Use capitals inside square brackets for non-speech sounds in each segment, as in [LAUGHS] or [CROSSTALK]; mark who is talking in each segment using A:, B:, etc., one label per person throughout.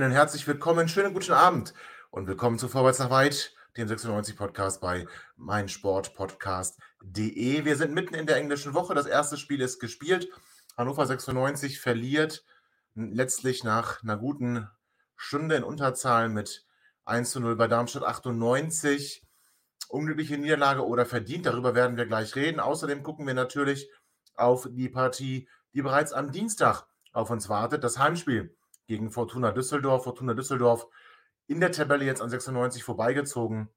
A: HörerInnen, herzlich willkommen, schönen guten Abend und willkommen zu Vorwärts nach Weit, dem 96-Podcast bei meinsportpodcast.de. Wir sind mitten in der englischen Woche. Das erste Spiel ist gespielt. Hannover 96 verliert letztlich nach einer guten Stunde in Unterzahl mit 1 zu 0 bei Darmstadt 98. Unglückliche Niederlage oder verdient, darüber werden wir gleich reden. Außerdem gucken wir natürlich auf die Partie, die bereits am Dienstag auf uns wartet, das Heimspiel gegen Fortuna Düsseldorf. Fortuna Düsseldorf in der Tabelle jetzt an 96 vorbeigezogen.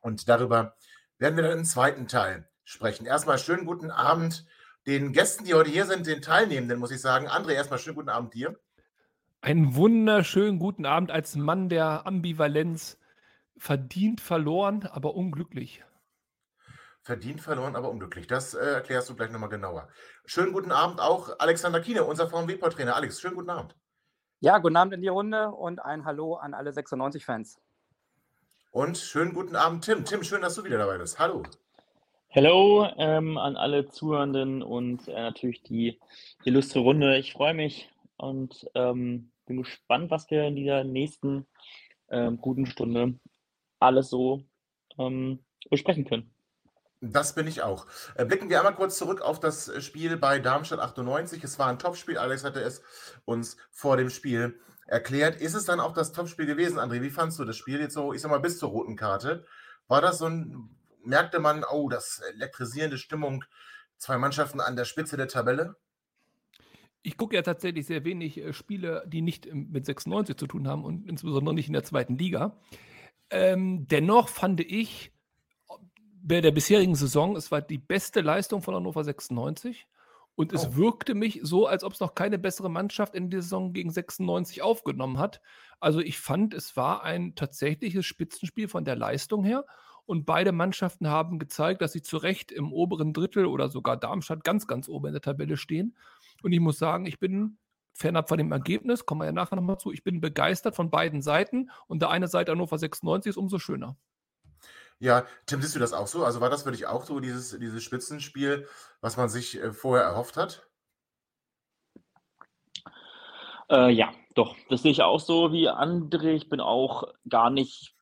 A: Und darüber werden wir dann im zweiten Teil sprechen. Erstmal schönen guten Abend den Gästen, die heute hier sind, den Teilnehmenden, muss ich sagen. André, erstmal schönen guten Abend dir.
B: Einen wunderschönen guten Abend als Mann der Ambivalenz. Verdient verloren, aber unglücklich.
A: Verdient verloren, aber unglücklich. Das äh, erklärst du gleich nochmal genauer. Schönen guten Abend auch Alexander Kiene, unser VMW-Trainer. Alex, schönen guten Abend.
C: Ja, guten Abend in die Runde und ein Hallo an alle 96-Fans.
A: Und schönen guten Abend, Tim. Tim, schön, dass du wieder dabei bist. Hallo.
D: Hallo ähm, an alle Zuhörenden und äh, natürlich die illustre Runde. Ich freue mich und ähm, bin gespannt, was wir in dieser nächsten ähm, guten Stunde alles so ähm, besprechen können.
A: Das bin ich auch. Äh, blicken wir einmal kurz zurück auf das Spiel bei Darmstadt 98. Es war ein Topspiel. Alex hatte es uns vor dem Spiel erklärt. Ist es dann auch das Topspiel gewesen, André? Wie fandst du das Spiel jetzt so, ich sag mal, bis zur roten Karte? War das so ein, merkte man, oh, das elektrisierende Stimmung, zwei Mannschaften an der Spitze der Tabelle?
B: Ich gucke ja tatsächlich sehr wenig äh, Spiele, die nicht mit 96 zu tun haben und insbesondere nicht in der zweiten Liga. Ähm, dennoch fand ich, der bisherigen Saison, es war die beste Leistung von Hannover 96. Und es oh. wirkte mich so, als ob es noch keine bessere Mannschaft in der Saison gegen 96 aufgenommen hat. Also ich fand, es war ein tatsächliches Spitzenspiel von der Leistung her. Und beide Mannschaften haben gezeigt, dass sie zu Recht im oberen Drittel oder sogar Darmstadt ganz, ganz oben in der Tabelle stehen. Und ich muss sagen, ich bin fernab von dem Ergebnis, kommen wir ja nachher nochmal zu, ich bin begeistert von beiden Seiten. Und der eine Seite Hannover 96 ist umso schöner.
A: Ja, Tim, siehst du das auch so? Also war das für dich auch so, dieses, dieses Spitzenspiel, was man sich äh, vorher erhofft hat?
D: Äh, ja, doch. Das sehe ich auch so wie André. Ich bin auch gar nicht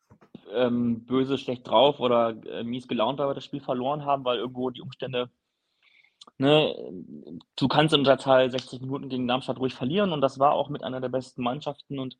D: ähm, böse, schlecht drauf oder äh, mies gelaunt, weil wir das Spiel verloren haben, weil irgendwo die Umstände. Ne, du kannst der Zahl 60 Minuten gegen Darmstadt ruhig verlieren und das war auch mit einer der besten Mannschaften und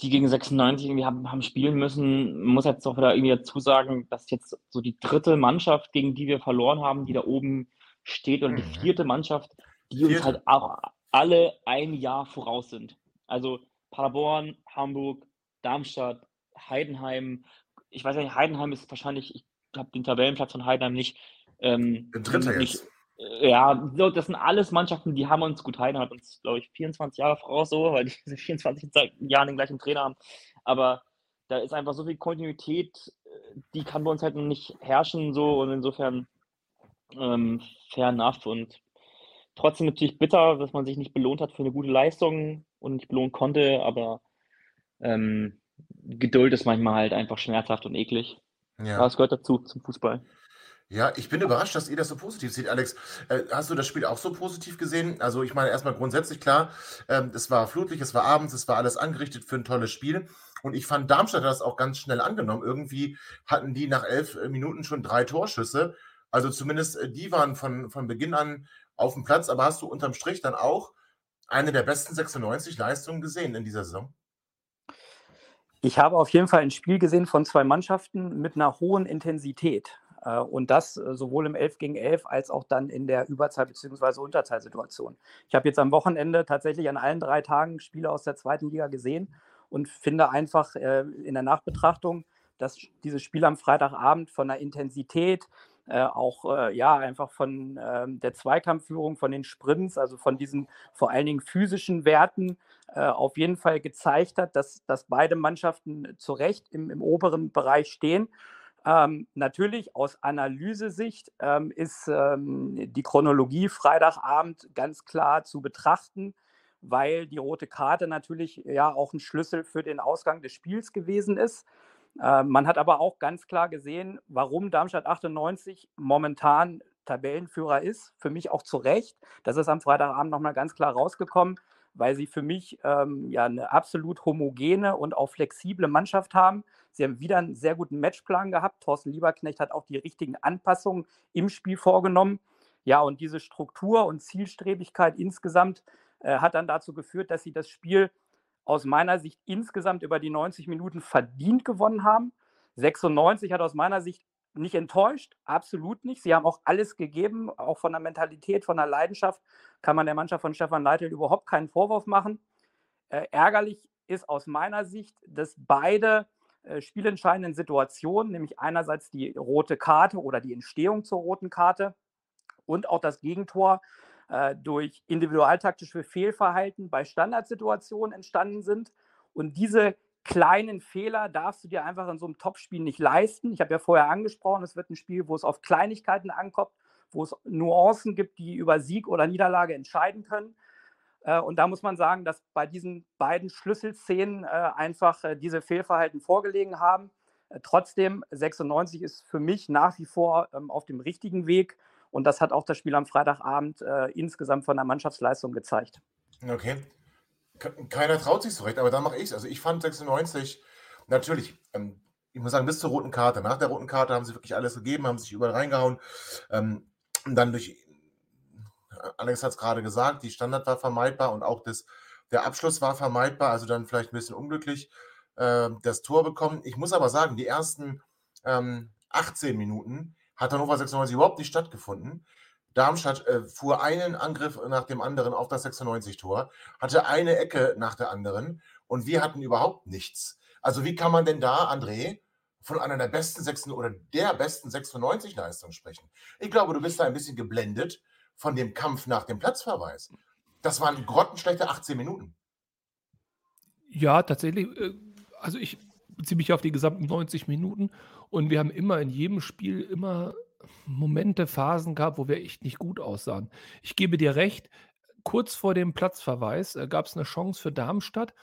D: die gegen 96 irgendwie haben, haben spielen müssen. Man muss jetzt auch wieder irgendwie dazu sagen, dass jetzt so die dritte Mannschaft, gegen die wir verloren haben, die da oben steht, oder die mhm. vierte Mannschaft, die uns halt auch alle ein Jahr voraus sind. Also Paderborn, Hamburg, Darmstadt, Heidenheim. Ich weiß nicht, Heidenheim ist wahrscheinlich, ich habe den Tabellenplatz von Heidenheim nicht. Ähm,
A: Dritter nicht, jetzt.
D: Ja, das sind alles Mannschaften, die haben uns gut Heiden hat uns, glaube ich, 24 Jahre voraus, so, weil die [LAUGHS] 24 Jahren den gleichen Trainer haben. Aber da ist einfach so viel Kontinuität, die kann bei uns halt nicht herrschen, so und insofern ähm, fernab und trotzdem natürlich bitter, dass man sich nicht belohnt hat für eine gute Leistung und nicht belohnen konnte, aber ähm, Geduld ist manchmal halt einfach schmerzhaft und eklig. Ja. Aber es gehört dazu zum Fußball.
A: Ja, ich bin überrascht, dass ihr das so positiv seht, Alex. Äh, hast du das Spiel auch so positiv gesehen? Also ich meine, erstmal grundsätzlich klar, ähm, es war flutlich, es war abends, es war alles angerichtet für ein tolles Spiel. Und ich fand, Darmstadt hat das auch ganz schnell angenommen. Irgendwie hatten die nach elf äh, Minuten schon drei Torschüsse. Also zumindest äh, die waren von, von Beginn an auf dem Platz. Aber hast du unterm Strich dann auch eine der besten 96 Leistungen gesehen in dieser Saison?
C: Ich habe auf jeden Fall ein Spiel gesehen von zwei Mannschaften mit einer hohen Intensität. Äh, und das äh, sowohl im 11 gegen 11 als auch dann in der Überzahl- bzw. Unterzahlsituation. Ich habe jetzt am Wochenende tatsächlich an allen drei Tagen Spiele aus der zweiten Liga gesehen und finde einfach äh, in der Nachbetrachtung, dass dieses Spiel am Freitagabend von der Intensität, auch ja einfach von ähm, der Zweikampfführung, von den Sprints, also von diesen vor allen Dingen physischen Werten auf jeden Fall gezeigt hat, dass, dass beide Mannschaften zu Recht im, im oberen Bereich stehen. Ähm, natürlich aus Analysesicht ähm, ist ähm, die Chronologie Freitagabend ganz klar zu betrachten, weil die rote Karte natürlich ja auch ein Schlüssel für den Ausgang des Spiels gewesen ist. Äh, man hat aber auch ganz klar gesehen, warum Darmstadt 98 momentan Tabellenführer ist. Für mich auch zu Recht. Das ist am Freitagabend nochmal ganz klar rausgekommen, weil sie für mich ähm, ja eine absolut homogene und auch flexible Mannschaft haben. Sie haben wieder einen sehr guten Matchplan gehabt. Thorsten Lieberknecht hat auch die richtigen Anpassungen im Spiel vorgenommen. Ja, und diese Struktur und Zielstrebigkeit insgesamt äh, hat dann dazu geführt, dass sie das Spiel aus meiner Sicht insgesamt über die 90 Minuten verdient gewonnen haben. 96 hat aus meiner Sicht nicht enttäuscht, absolut nicht. Sie haben auch alles gegeben, auch von der Mentalität, von der Leidenschaft kann man der Mannschaft von Stefan Leitl überhaupt keinen Vorwurf machen. Äh, ärgerlich ist aus meiner Sicht, dass beide äh, spielentscheidenden Situationen, nämlich einerseits die rote Karte oder die Entstehung zur roten Karte und auch das Gegentor, äh, durch individualtaktische Fehlverhalten bei Standardsituationen entstanden sind. Und diese kleinen Fehler darfst du dir einfach in so einem Topspiel nicht leisten. Ich habe ja vorher angesprochen, es wird ein Spiel, wo es auf Kleinigkeiten ankommt, wo es Nuancen gibt, die über Sieg oder Niederlage entscheiden können. Äh, und da muss man sagen, dass bei diesen beiden Schlüsselszenen äh, einfach diese Fehlverhalten vorgelegen haben. Trotzdem, 96 ist für mich nach wie vor ähm, auf dem richtigen Weg. Und das hat auch das Spiel am Freitagabend äh, insgesamt von der Mannschaftsleistung gezeigt.
A: Okay. Keiner traut sich so recht, aber dann mache ich es. Also ich fand 96 natürlich, ähm, ich muss sagen, bis zur roten Karte. Nach der roten Karte haben sie wirklich alles gegeben, haben sich überall reingehauen. Ähm, dann durch, Alex hat es gerade gesagt, die Standard war vermeidbar und auch das, der Abschluss war vermeidbar, also dann vielleicht ein bisschen unglücklich äh, das Tor bekommen. Ich muss aber sagen, die ersten ähm, 18 Minuten hat Hannover 96 überhaupt nicht stattgefunden. Darmstadt äh, fuhr einen Angriff nach dem anderen auf das 96-Tor, hatte eine Ecke nach der anderen und wir hatten überhaupt nichts. Also wie kann man denn da, André, von einer der besten 96 oder der besten 96-Leistung sprechen? Ich glaube, du bist da ein bisschen geblendet von dem Kampf nach dem Platzverweis. Das waren grottenschlechte 18 Minuten.
B: Ja, tatsächlich. Äh, also ich beziehe mich auf die gesamten 90 Minuten und wir haben immer in jedem Spiel immer Momente, Phasen gehabt, wo wir echt nicht gut aussahen. Ich gebe dir recht, kurz vor dem Platzverweis äh, gab es eine Chance für Darmstadt.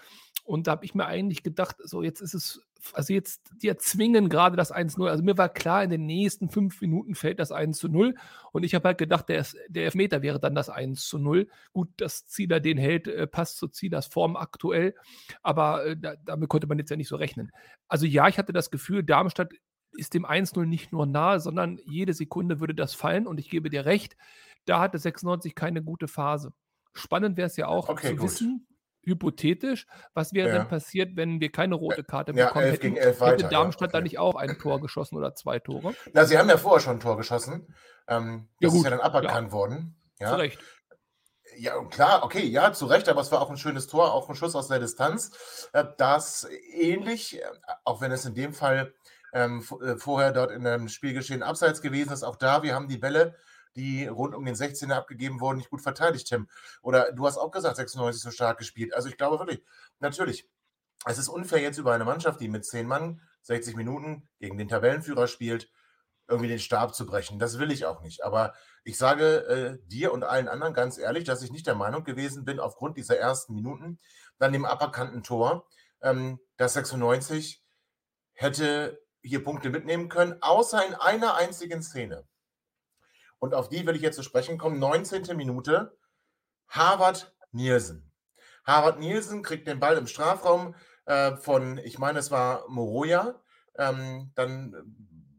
B: Und da habe ich mir eigentlich gedacht, so jetzt ist es, also jetzt, die erzwingen gerade das 1-0. Also mir war klar, in den nächsten fünf Minuten fällt das 1-0. Und ich habe halt gedacht, der, der Elfmeter wäre dann das 1-0. Gut, dass Zieler den hält, äh, passt zu Zielers Form aktuell. Aber äh, da, damit konnte man jetzt ja nicht so rechnen. Also ja, ich hatte das Gefühl, Darmstadt ist dem 1-0 nicht nur nahe, sondern jede Sekunde würde das fallen. Und ich gebe dir recht, da hatte 96 keine gute Phase. Spannend wäre es ja auch okay, zu gut. wissen, hypothetisch, was wäre ja. denn passiert, wenn wir keine rote Karte ja, bekommen hätten? Gegen elf weiter, hätte Darmstadt ja, okay. da nicht auch ein Tor geschossen oder zwei Tore?
A: Na, sie haben ja vorher schon ein Tor geschossen. Ähm, das ist ja dann aberkannt worden. Ja. Zu Recht. Ja, klar, okay, ja, zu Recht, aber es war auch ein schönes Tor, auch ein Schuss aus der Distanz. Äh, das ähnlich, äh, auch wenn es in dem Fall ähm, äh, vorher dort in einem Spielgeschehen abseits gewesen ist, auch da, wir haben die Bälle die rund um den 16er abgegeben wurden, nicht gut verteidigt, Tim. Oder du hast auch gesagt, 96 so stark gespielt. Also ich glaube wirklich, natürlich, es ist unfair jetzt über eine Mannschaft, die mit 10 Mann 60 Minuten gegen den Tabellenführer spielt, irgendwie den Stab zu brechen. Das will ich auch nicht. Aber ich sage äh, dir und allen anderen ganz ehrlich, dass ich nicht der Meinung gewesen bin, aufgrund dieser ersten Minuten, dann dem aberkannten Tor, ähm, dass 96 hätte hier Punkte mitnehmen können, außer in einer einzigen Szene und auf die will ich jetzt zu sprechen kommen. 19. Minute, Harvard Nielsen. Harvard Nielsen kriegt den Ball im Strafraum äh, von, ich meine, es war Moroja. Ähm, dann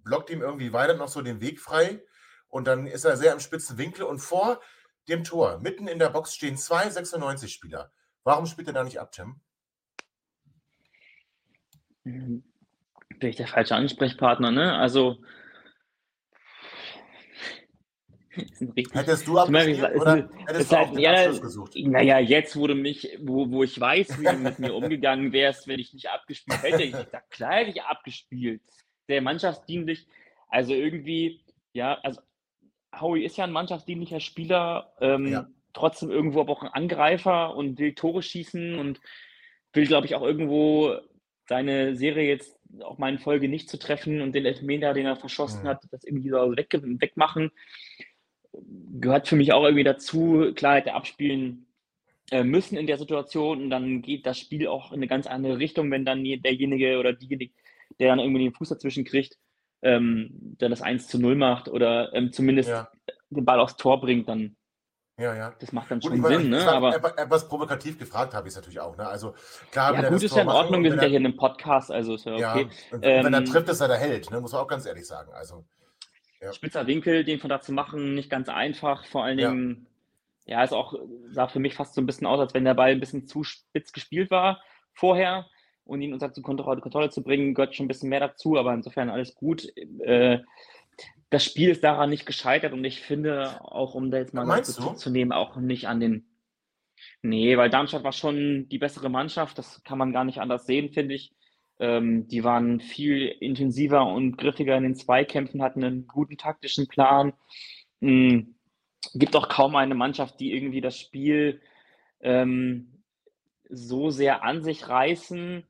A: blockt ihm irgendwie weiter noch so den Weg frei. Und dann ist er sehr im spitzen Winkel. Und vor dem Tor, mitten in der Box, stehen zwei 96-Spieler. Warum spielt er da nicht ab, Tim?
D: Bin ich der falsche Ansprechpartner, ne? Also
A: Hättest du abgespielt oder
D: hättest du auch den ja, Abschluss gesucht? Naja, jetzt wurde mich, wo, wo ich weiß, wie du mit mir umgegangen wärst, wenn ich nicht abgespielt hätte, ich dachte, klar hätte ich abgespielt. Sehr mannschaftsdienlich. Also irgendwie, Ja, also Howie ist ja ein mannschaftsdienlicher Spieler, ähm,
A: Ja.
D: trotzdem irgendwo aber auch ein Angreifer und will Tore schießen und will, glaube ich, auch irgendwo seine Serie jetzt auch mal in Folge nicht zu treffen und den Elfmeter, den er verschossen
A: Mhm.
D: hat, das irgendwie so weg, wegmachen. Gehört für mich auch irgendwie dazu. Klar hätte abspielen äh, müssen in der Situation und dann geht das Spiel auch in eine ganz andere Richtung, wenn dann je- derjenige oder diejenige, der dann irgendwie den Fuß dazwischen kriegt, ähm, dann das 1 zu 0 macht oder ähm, zumindest
A: Ja,
D: den Ball aufs Tor bringt, dann
A: ja, ja.
D: das macht dann
A: Gut,
D: schon Sinn, ne? Aber
A: etwa- etwas provokativ gefragt habe ich es natürlich auch. Ne? Also klar, wenn
D: ja, gut, ist
A: Tor
D: ja in Ordnung, wir sind ja
A: er-
D: hier in einem Podcast, also ist ja
A: Ja,
D: okay.
A: und wenn er
D: Ähm,
A: trifft, ist er der Held, ne? muss man auch ganz ehrlich sagen. Also, Ja.
D: Spitzer Winkel, den von da zu machen, nicht ganz einfach. Vor allen
A: Ja.
D: Dingen, ja, ist auch, sah für mich fast so ein bisschen aus, als wenn der Ball ein bisschen zu spitz gespielt war vorher und ihn unter Kontrolle, Kontrolle zu bringen, gehört schon ein bisschen mehr dazu, aber insofern alles gut. Äh, das Spiel ist daran nicht gescheitert und ich finde auch, um da jetzt mal Kritik
A: du?
D: zu nehmen, auch nicht an den. Nee, weil Darmstadt war schon die bessere Mannschaft, das kann man gar nicht anders sehen, finde ich. Ähm, die waren viel intensiver und griffiger in den Zweikämpfen, hatten einen guten taktischen Plan. Mm, gibt auch kaum eine Mannschaft, die irgendwie das Spiel ähm, so sehr an sich reißen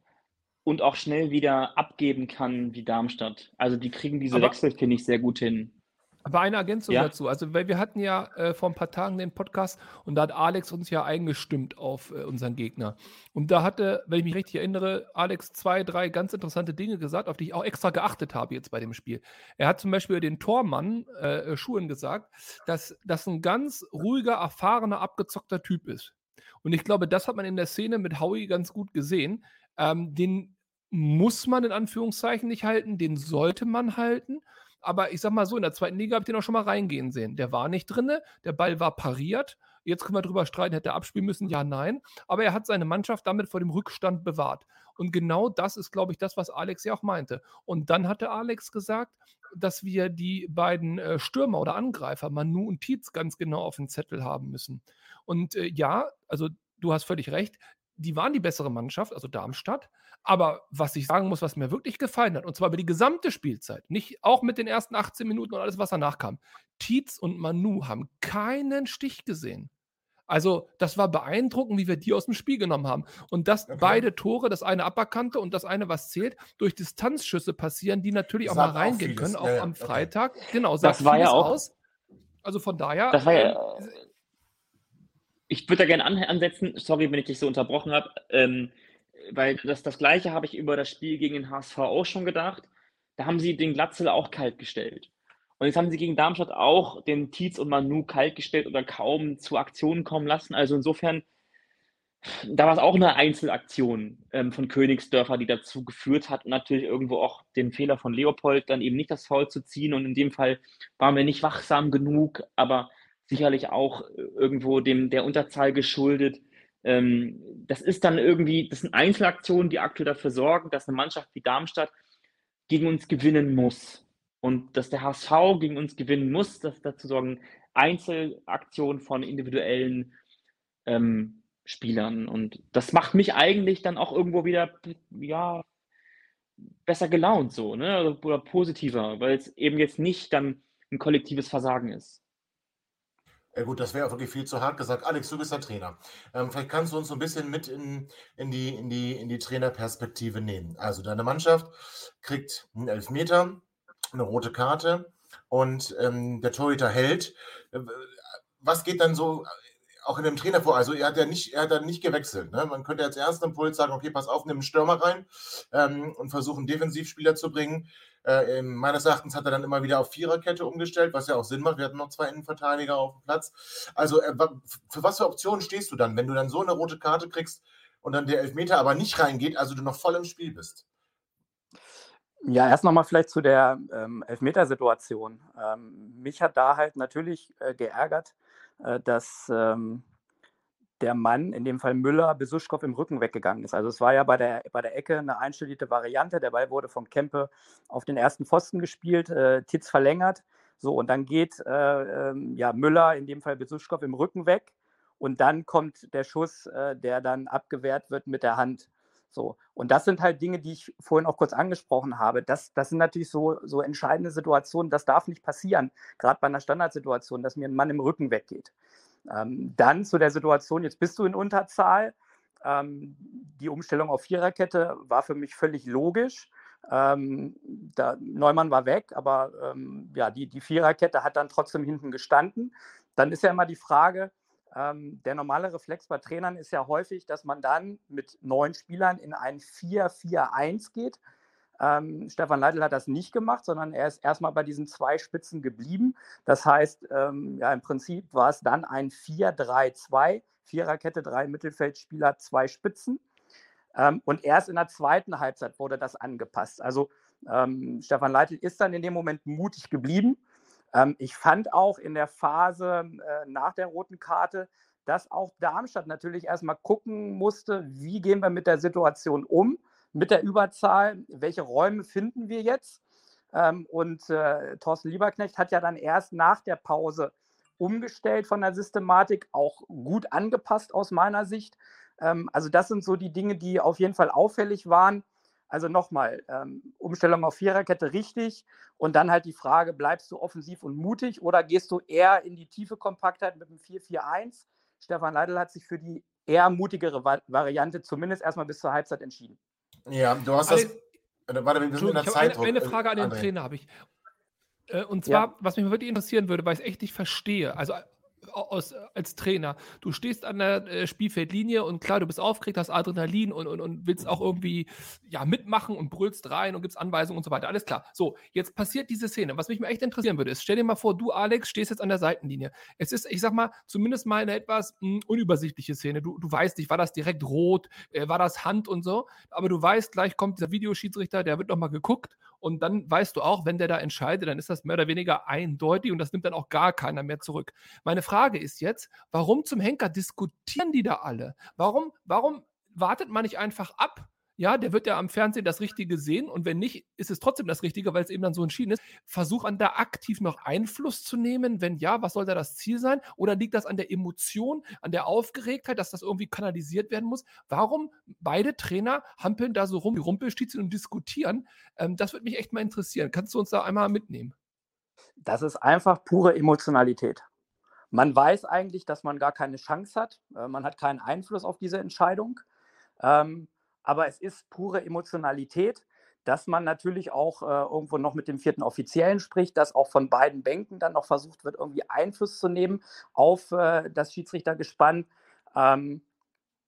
D: und auch schnell wieder abgeben kann wie Darmstadt. Also die kriegen diese
B: Aber-
D: Wechsel, finde ich, sehr gut hin.
B: Aber eine Ergänzung
D: Ja.
B: dazu. Also, weil wir hatten ja äh, vor ein paar Tagen den Podcast und da hat Alex uns ja eingestimmt auf äh, unseren Gegner. Und da hatte, wenn ich mich richtig erinnere, Alex zwei, drei ganz interessante Dinge gesagt, auf die ich auch extra geachtet habe jetzt bei dem Spiel. Er hat zum Beispiel den Tormann äh, Schuhen gesagt, dass das ein ganz ruhiger, erfahrener, abgezockter Typ ist. Und ich glaube, das hat man in der Szene mit Howie ganz gut gesehen. Ähm, den muss man in Anführungszeichen nicht halten, den sollte man halten. Aber ich sag mal so, in der zweiten Liga habe ich den auch schon mal reingehen sehen. Der war nicht drinne, der Ball war pariert. Jetzt können wir drüber streiten, hätte er abspielen müssen, ja, nein. Aber er hat seine Mannschaft damit vor dem Rückstand bewahrt. Und genau das ist, glaube ich, das, was Alex ja auch meinte. Und dann hatte Alex gesagt, dass wir die beiden äh, Stürmer oder Angreifer, Manu und Tietz, ganz genau auf dem Zettel haben müssen. Und äh, ja, also du hast völlig recht, die waren die bessere Mannschaft, also Darmstadt. Aber was ich sagen muss, was mir wirklich gefallen hat, und zwar über die gesamte Spielzeit, nicht auch mit den ersten 18 Minuten und alles, was danach kam. Tietz und Manu haben keinen Stich gesehen. Also, das war beeindruckend, wie wir die aus dem Spiel genommen haben. Und dass
A: Okay.
B: beide Tore, das eine aberkannte und das eine, was zählt, durch Distanzschüsse passieren, die natürlich auch
A: Sagt
B: mal
A: auch
B: reingehen
A: vieles.
B: können, auch
A: ja,
B: am
A: okay.
B: Freitag. Genau, sagt
D: Das war ja auch-
B: aus. Also von daher.
D: Das war ja,
B: ähm,
D: ich würde da gerne an, ansetzen, sorry, wenn ich dich so unterbrochen habe, ähm, weil das, das Gleiche habe ich über das Spiel gegen den HSV auch schon gedacht. Da haben sie den Glatzel auch kalt gestellt. Und jetzt haben sie gegen Darmstadt auch den Tietz und Manu kalt gestellt oder kaum zu Aktionen kommen lassen. Also insofern, da war es auch eine Einzelaktion ähm, von Königsdörfer, die dazu geführt hat natürlich irgendwo auch den Fehler von Leopold, dann eben nicht das Foul zu ziehen. Und in dem Fall waren wir nicht wachsam genug, aber sicherlich auch irgendwo dem der Unterzahl geschuldet. Ähm, das ist dann irgendwie, das sind Einzelaktionen, die aktuell dafür sorgen, dass eine Mannschaft wie Darmstadt gegen uns gewinnen muss. Und dass der HSV gegen uns gewinnen muss, dass dazu sorgen Einzelaktionen von individuellen ähm, Spielern. Und das macht mich eigentlich dann auch irgendwo wieder, ja, besser gelaunt so, ne? Oder, oder positiver, weil es eben jetzt nicht dann ein kollektives Versagen ist.
A: Ja gut, das wäre auch wirklich viel zu hart gesagt. Alex, du bist der Trainer. Ähm, vielleicht kannst du uns so ein bisschen mit in, in, die, in, die, in die Trainerperspektive nehmen. Also deine Mannschaft kriegt einen Elfmeter, eine rote Karte und ähm, der Torhüter hält. Äh, Was geht dann so äh, auch in dem Trainer vor? Also er hat ja nicht, er hat ja nicht gewechselt. Ne? Man könnte als ersten Impuls sagen, okay, pass auf, nimm einen Stürmer rein ähm, und versuchen, Defensivspieler zu bringen. Äh, meines Erachtens hat er dann immer wieder auf Viererkette umgestellt, was ja auch Sinn macht. Wir hatten noch zwei Innenverteidiger auf dem Platz. Also äh, für was für Optionen stehst du dann, wenn du dann so eine rote Karte kriegst und dann der Elfmeter aber nicht reingeht, also du noch voll im Spiel bist?
C: Ja, erst nochmal vielleicht zu der ähm, Elfmetersituation. Ähm, mich hat da halt natürlich äh, geärgert, äh, dass ähm, der Mann, in dem Fall Müller, Besuschkow im Rücken weggegangen ist. Also es war ja bei der, bei der Ecke eine einstellige Variante. Der Ball wurde von Kempe auf den ersten Pfosten gespielt, äh, Titz verlängert. So, und dann geht äh, ähm, ja, Müller, in dem Fall Besuschkow, im Rücken weg. Und dann kommt der Schuss, äh, der dann abgewehrt wird mit der Hand So. Und das sind halt Dinge, die ich vorhin auch kurz angesprochen habe. Das, das sind natürlich so, so entscheidende Situationen. Das darf nicht passieren, gerade bei einer Standardsituation, dass mir ein Mann im Rücken weggeht. Ähm, dann zu der Situation, jetzt bist du in Unterzahl. Ähm, die Umstellung auf Viererkette war für mich völlig logisch. Ähm, da, Neumann war weg, aber ähm, ja, die, die Viererkette hat dann trotzdem hinten gestanden. Dann ist ja immer die Frage, ähm, der normale Reflex bei Trainern ist ja häufig, dass man dann mit neun Spielern in ein 4-4-1 geht. Ähm, Stefan Leitl hat das nicht gemacht, sondern er ist erstmal bei diesen zwei Spitzen geblieben. Das heißt, ähm, ja, im Prinzip war es dann ein 4-3-2, Viererkette, drei Mittelfeldspieler, zwei Spitzen. Ähm, und erst in der zweiten Halbzeit wurde das angepasst. Also ähm, Stefan Leitl ist dann in dem Moment mutig geblieben. Ähm, ich fand auch in der Phase äh, nach der roten Karte, dass auch Darmstadt natürlich erstmal gucken musste, wie gehen wir mit der Situation um, mit der Überzahl, welche Räume finden wir jetzt. Ähm, und äh, Thorsten Lieberknecht hat ja dann erst nach der Pause umgestellt von der Systematik, auch gut angepasst aus meiner Sicht. Ähm, also das sind so die Dinge, die auf jeden Fall auffällig waren. Also nochmal, ähm, Umstellung auf Viererkette richtig und dann halt die Frage, bleibst du offensiv und mutig oder gehst du eher in die tiefe Kompaktheit mit dem 4-4-1? Stefan Leidl hat sich für die eher mutigere Va Variante zumindest erstmal bis zur Halbzeit entschieden.
A: Ja, du hast das. Warte, wir sind in der Zeit.
B: Eine, eine Frage an den André. Trainer habe ich. Äh, und zwar, ja. was mich wirklich interessieren würde, weil ich es echt nicht verstehe. Also aus, als Trainer. Du stehst an der äh, Spielfeldlinie und klar, du bist aufgeregt, hast Adrenalin und, und, und willst auch irgendwie ja, mitmachen und brüllst rein und gibst Anweisungen und so weiter. Alles klar. So, jetzt passiert diese Szene. Was mich mal echt interessieren würde, ist, stell dir mal vor, du, Alex, stehst jetzt an der Seitenlinie. Es ist, ich sag mal, zumindest mal eine etwas mh, hm, unübersichtliche Szene. Du, du weißt nicht, war das direkt rot, äh, war das Hand und so, aber du weißt, gleich kommt dieser Videoschiedsrichter, der wird nochmal geguckt und dann weißt du auch, wenn der da entscheidet, dann ist das mehr oder weniger eindeutig und das nimmt dann auch gar keiner mehr zurück. Meine Frage ist jetzt, warum zum Henker diskutieren die da alle? Warum, warum wartet man nicht einfach ab? Ja, der wird ja am Fernsehen das Richtige sehen und wenn nicht, ist es trotzdem das Richtige, weil es eben dann so entschieden ist. Versuch an da aktiv noch Einfluss zu nehmen. Wenn ja, was soll da das Ziel sein? Oder liegt das an der Emotion, an der Aufgeregtheit, dass das irgendwie kanalisiert werden muss? Warum beide Trainer hampeln da so rum, die Rumpelstilzchen und diskutieren? Ähm, das würde mich echt mal interessieren. Kannst du uns da einmal mitnehmen?
C: Das ist einfach pure Emotionalität. Man weiß eigentlich, dass man gar keine Chance hat. Äh, man hat keinen Einfluss auf diese Entscheidung. Ähm, aber es ist pure Emotionalität, dass man natürlich auch äh, irgendwo noch mit dem vierten Offiziellen spricht, dass auch von beiden Bänken dann noch versucht wird, irgendwie Einfluss zu nehmen auf äh, das Schiedsrichtergespann. Ähm,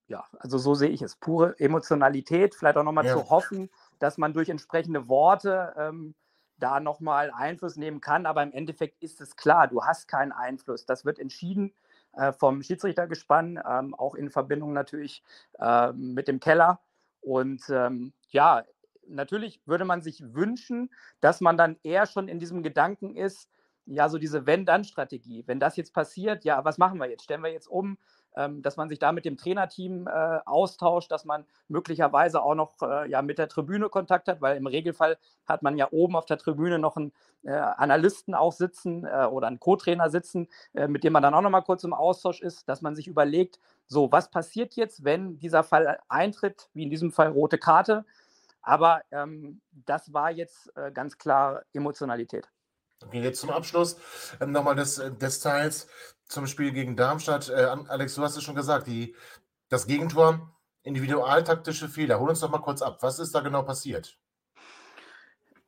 C: ja, also so sehe ich es. Pure Emotionalität, vielleicht auch nochmal ja. zu hoffen, dass man durch entsprechende Worte ähm, da nochmal Einfluss nehmen kann. Aber im Endeffekt ist es klar, du hast keinen Einfluss. Das wird entschieden äh, vom Schiedsrichtergespann, ähm, auch in Verbindung natürlich äh, mit dem Keller. Und ähm, ja, natürlich würde man sich wünschen, dass man dann eher schon in diesem Gedanken ist, ja, so diese Wenn-Dann-Strategie. Wenn das jetzt passiert, ja, was machen wir jetzt? Stellen wir jetzt um? Ähm, dass man sich da mit dem Trainerteam äh, austauscht, dass man möglicherweise auch noch äh, ja, mit der Tribüne Kontakt hat, weil im Regelfall hat man ja oben auf der Tribüne noch einen äh, Analysten auch sitzen äh, oder einen Co-Trainer sitzen, äh, mit dem man dann auch noch mal kurz im Austausch ist, dass man sich überlegt, so, was passiert jetzt, wenn dieser Fall eintritt, wie in diesem Fall rote Karte? Aber ähm, das war jetzt äh, ganz klar Emotionalität.
A: Okay, jetzt zum Abschluss ähm, nochmal des, äh, des Teils zum Spiel gegen Darmstadt. Äh, Alex, du hast es schon gesagt, die, das Gegentor, individualtaktische Fehler. Hol uns doch mal kurz ab. Was ist da genau passiert?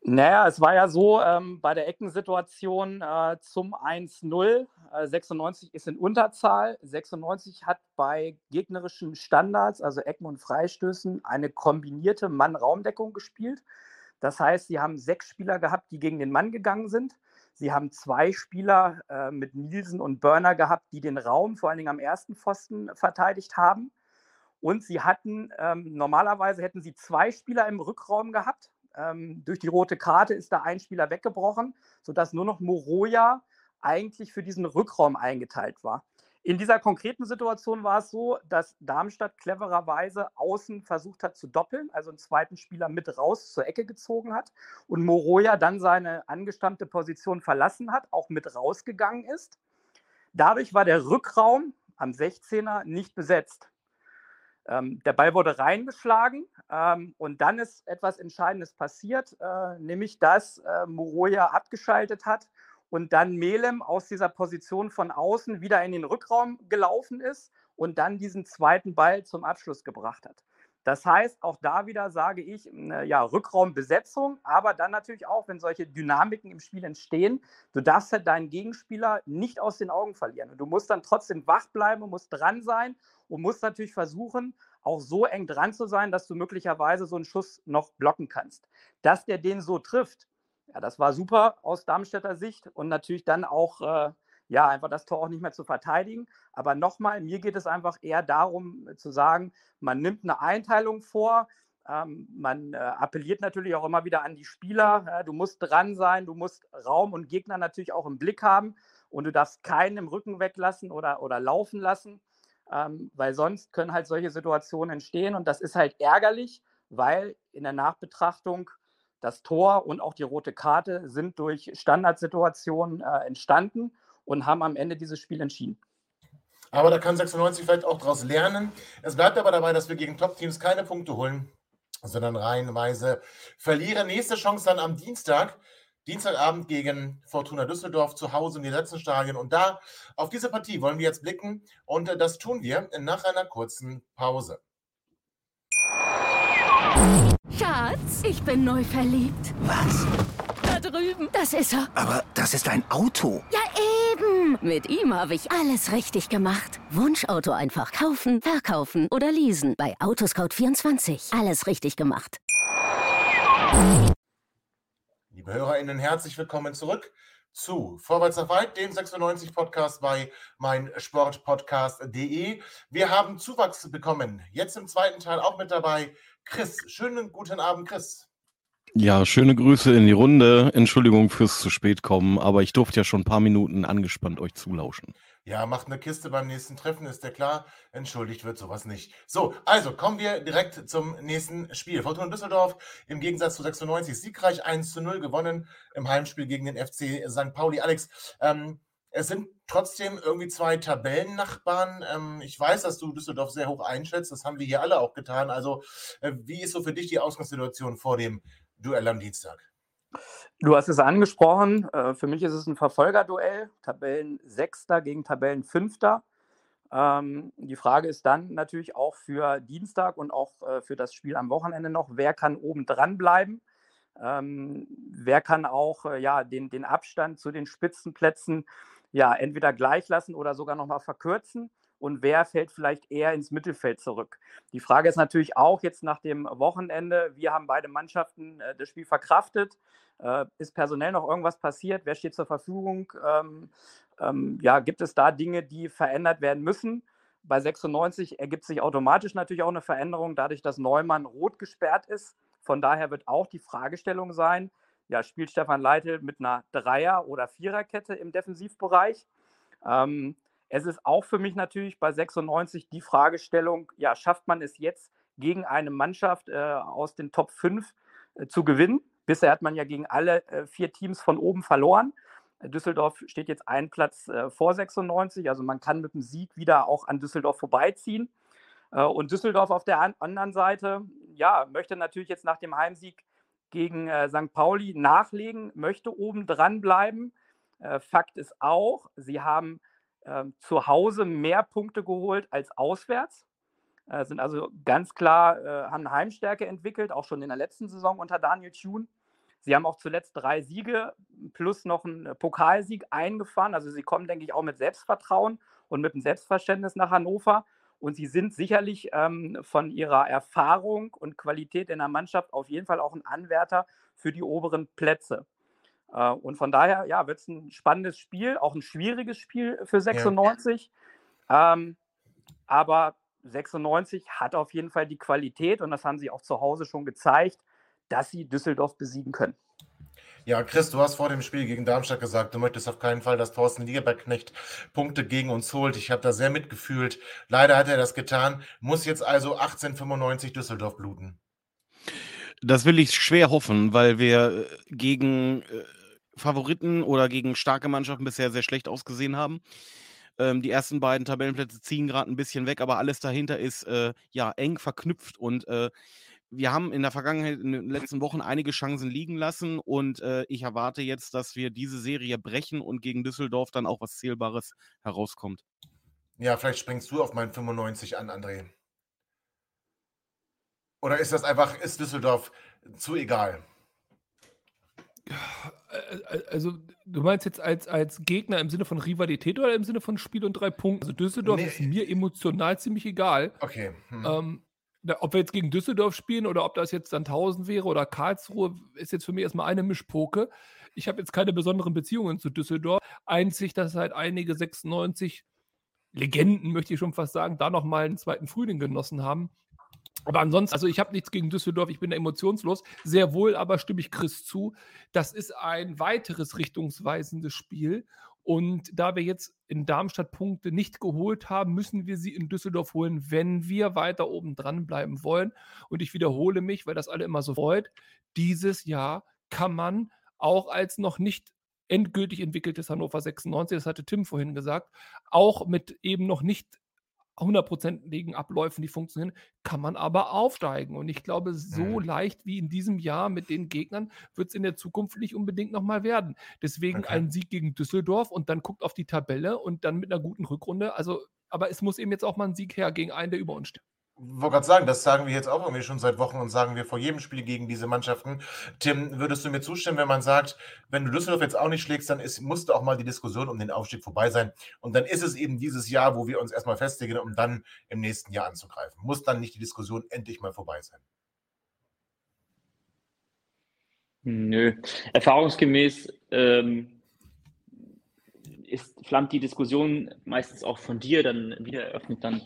C: Naja, es war ja so, ähm, bei der Eckensituation äh, zum 1-0, äh, 96 ist in Unterzahl, 96 hat bei gegnerischen Standards, also Ecken und Freistößen, eine kombinierte Mann-Raumdeckung gespielt. Das heißt, sie haben sechs Spieler gehabt, die gegen den Mann gegangen sind. Sie haben zwei Spieler äh, mit Nielsen und Burner gehabt, die den Raum vor allen Dingen am ersten Pfosten verteidigt haben. Und sie hatten, ähm, normalerweise hätten sie zwei Spieler im Rückraum gehabt, ähm, durch die rote Karte ist da ein Spieler weggebrochen, sodass nur noch Moroja eigentlich für diesen Rückraum eingeteilt war. In dieser konkreten Situation war es so, dass Darmstadt clevererweise außen versucht hat zu doppeln, also einen zweiten Spieler mit raus zur Ecke gezogen hat und Moroja dann seine angestammte Position verlassen hat, auch mit rausgegangen ist. Dadurch war der Rückraum am 16er nicht besetzt. Ähm, der Ball wurde reingeschlagen ähm, und dann ist etwas Entscheidendes passiert, äh, nämlich dass äh, Moroja abgeschaltet hat und dann Melem aus dieser Position von außen wieder in den Rückraum gelaufen ist und dann diesen zweiten Ball zum Abschluss gebracht hat. Das heißt, auch da wieder sage ich, ja, Rückraumbesetzung, aber dann natürlich auch, wenn solche Dynamiken im Spiel entstehen, du darfst halt deinen Gegenspieler nicht aus den Augen verlieren. Und du musst dann trotzdem wach bleiben, musst dran sein und musst natürlich versuchen, auch so eng dran zu sein, dass du möglicherweise so einen Schuss noch blocken kannst. Dass der den so trifft, ja, das war super aus Darmstädter Sicht und natürlich dann auch, äh, ja, einfach das Tor auch nicht mehr zu verteidigen. Aber nochmal, mir geht es einfach eher darum äh, zu sagen, man nimmt eine Einteilung vor, ähm, man äh, appelliert natürlich auch immer wieder an die Spieler. Äh, du musst dran sein, du musst Raum und Gegner natürlich auch im Blick haben und du darfst keinen im Rücken weglassen oder, oder laufen lassen, ähm, weil sonst können halt solche Situationen entstehen und das ist halt ärgerlich, weil in der Nachbetrachtung das Tor und auch die rote Karte sind durch Standardsituationen äh, entstanden und haben am Ende dieses Spiel entschieden.
A: Aber da kann 96 vielleicht auch daraus lernen. Es bleibt aber dabei, dass wir gegen Top-Teams keine Punkte holen, sondern reihenweise verlieren. Nächste Chance dann am Dienstag. Dienstagabend gegen Fortuna Düsseldorf zu Hause im letzten Stadion. Und da auf diese Partie wollen wir jetzt blicken. Und äh, das tun wir nach einer kurzen Pause.
E: Schatz, ich bin neu verliebt.
F: Was?
E: Da drüben. Das ist er.
F: Aber das ist ein Auto.
E: Ja, eben. Mit ihm habe ich alles richtig gemacht. Wunschauto einfach kaufen, verkaufen oder leasen. Bei Autoscout24. Alles richtig gemacht.
A: Liebe HörerInnen, herzlich willkommen zurück zu Vorwärts nach Weit, dem 96 Podcast bei meinsportpodcast.de. Wir haben Zuwachs bekommen. Jetzt im zweiten Teil auch mit dabei Chris. Schönen guten Abend, Chris.
G: Ja, schöne Grüße in die Runde. Entschuldigung fürs zu spät kommen, aber ich durfte ja schon ein paar Minuten angespannt euch zulauschen.
A: Ja, macht eine Kiste beim nächsten Treffen, ist ja klar. Entschuldigt wird sowas nicht. So, also kommen wir direkt zum nächsten Spiel. Fortuna Düsseldorf im Gegensatz zu 96 siegreich 1 zu 0 gewonnen im Heimspiel gegen den FC St. Pauli. Alex, ähm, es sind trotzdem irgendwie zwei Tabellennachbarn. Ähm, ich weiß, dass du Düsseldorf sehr hoch einschätzt. Das haben wir hier alle auch getan. Also, äh, wie ist so für dich die Ausgangssituation vor dem Duell am Dienstag?
C: Du hast es angesprochen. Äh, für mich ist es ein Verfolgerduell. Tabellensechster gegen Tabellenfünfter. Ähm, die Frage ist dann natürlich auch für Dienstag und auch äh, für das Spiel am Wochenende noch, wer kann oben dran bleiben? Ähm, wer kann auch äh, ja, den, den Abstand zu den Spitzenplätzen ja, entweder gleich lassen oder sogar nochmal verkürzen? Und wer fällt vielleicht eher ins Mittelfeld zurück? Die Frage ist natürlich auch jetzt nach dem Wochenende, wir haben beide Mannschaften äh, das Spiel verkraftet. Äh, ist personell noch irgendwas passiert? Wer steht zur Verfügung? Ähm, ähm, ja, gibt es da Dinge, die verändert werden müssen? Bei 96 ergibt sich automatisch natürlich auch eine Veränderung, dadurch, dass Neumann rot gesperrt ist. Von daher wird auch die Fragestellung sein, ja, spielt Stefan Leitl mit einer Dreier- oder Viererkette im Defensivbereich? Ähm, es ist auch für mich natürlich bei 96 die Fragestellung, ja, schafft man es jetzt gegen eine Mannschaft äh, aus den Top 5 äh, zu gewinnen? Bisher hat man ja gegen alle äh, vier Teams von oben verloren. Düsseldorf steht jetzt einen Platz äh, vor 96, also man kann mit dem Sieg wieder auch an Düsseldorf vorbeiziehen. Äh, und Düsseldorf auf der an anderen Seite, ja, möchte natürlich jetzt nach dem Heimsieg gegen äh, St. Pauli nachlegen, möchte oben dran bleiben. Fakt ist auch, sie haben ähm, zu Hause mehr Punkte geholt als auswärts. Äh, sind also ganz klar, äh, haben Heimstärke entwickelt, auch schon in der letzten Saison unter Daniel Thune. Sie haben auch zuletzt drei Siege plus noch einen Pokalsieg eingefahren. Also sie kommen, denke ich, auch mit Selbstvertrauen und mit dem Selbstverständnis nach Hannover. Und sie sind sicherlich ähm, von ihrer Erfahrung und Qualität in der Mannschaft auf jeden Fall auch ein Anwärter für die oberen Plätze. Äh, und von daher, ja, wird es ein spannendes Spiel, auch ein schwieriges Spiel für 96. Ja. Ähm, aber 96 hat auf jeden Fall die Qualität und das haben sie auch zu Hause schon gezeigt, dass sie Düsseldorf besiegen können.
A: Ja, Chris, du hast vor dem Spiel gegen Darmstadt gesagt, du möchtest auf keinen Fall, dass Thorsten Lieberknecht Punkte gegen uns holt. Ich habe da sehr mitgefühlt. Leider hat er das getan. Muss jetzt also 1895 Düsseldorf bluten.
G: Das will ich schwer hoffen, weil wir äh, gegen äh, Favoriten oder gegen starke Mannschaften bisher sehr schlecht ausgesehen haben. Ähm, die ersten beiden Tabellenplätze ziehen gerade ein bisschen weg, aber alles dahinter ist äh, ja eng verknüpft und äh, wir haben in der Vergangenheit, in den letzten Wochen einige Chancen liegen lassen und äh, ich erwarte jetzt, dass wir diese Serie brechen und gegen Düsseldorf dann auch was Zählbares herauskommt.
A: Ja, vielleicht springst du auf meinen 95 an, André. Oder ist das einfach, ist Düsseldorf zu egal?
B: Also, du meinst jetzt als, als Gegner im Sinne von Rivalität oder im Sinne von Spiel und drei Punkten? Also, Düsseldorf
A: Nee.
B: ist mir emotional ziemlich egal.
A: Okay. Hm.
B: Ähm, ob wir jetzt gegen Düsseldorf spielen oder ob das jetzt dann 1000 wäre oder Karlsruhe, ist jetzt für mich erstmal eine Mischpoke. Ich habe jetzt keine besonderen Beziehungen zu Düsseldorf. Einzig, dass halt einige 96 Legenden, möchte ich schon fast sagen, da nochmal einen zweiten Frühling genossen haben. Aber ansonsten, also ich habe nichts gegen Düsseldorf, ich bin da emotionslos. Sehr wohl aber stimme ich Chris zu. Das ist ein weiteres richtungsweisendes Spiel. Und da wir jetzt in Darmstadt Punkte nicht geholt haben, müssen wir sie in Düsseldorf holen, wenn wir weiter oben dran bleiben wollen. Und ich wiederhole mich, weil das alle immer so freut. Dieses Jahr kann man auch als noch nicht endgültig entwickeltes Hannover 96, das hatte Tim vorhin gesagt, auch mit eben noch nicht hundertprozentigen Abläufen, die funktionieren, kann man aber aufsteigen. Und ich glaube, so
A: Mhm.
B: leicht wie in diesem Jahr mit den Gegnern wird es in der Zukunft nicht unbedingt nochmal werden. Deswegen
A: Okay.
B: ein Sieg gegen Düsseldorf und dann guckt auf die Tabelle und dann mit einer guten Rückrunde. Also, aber es muss eben jetzt auch mal ein Sieg her gegen einen, der über uns steht.
A: Wollte gerade sagen, das sagen wir jetzt auch irgendwie schon seit Wochen und sagen wir vor jedem Spiel gegen diese Mannschaften. Tim, würdest du mir zustimmen, wenn man sagt, wenn du Düsseldorf jetzt auch nicht schlägst, dann ist, musste auch mal die Diskussion um den Aufstieg vorbei sein. Und dann ist es eben dieses Jahr, wo wir uns erstmal festigen, um dann im nächsten Jahr anzugreifen. Muss dann nicht die Diskussion endlich mal vorbei sein?
D: Nö. Erfahrungsgemäß ähm, ist, flammt die Diskussion meistens auch von dir dann wieder eröffnet, dann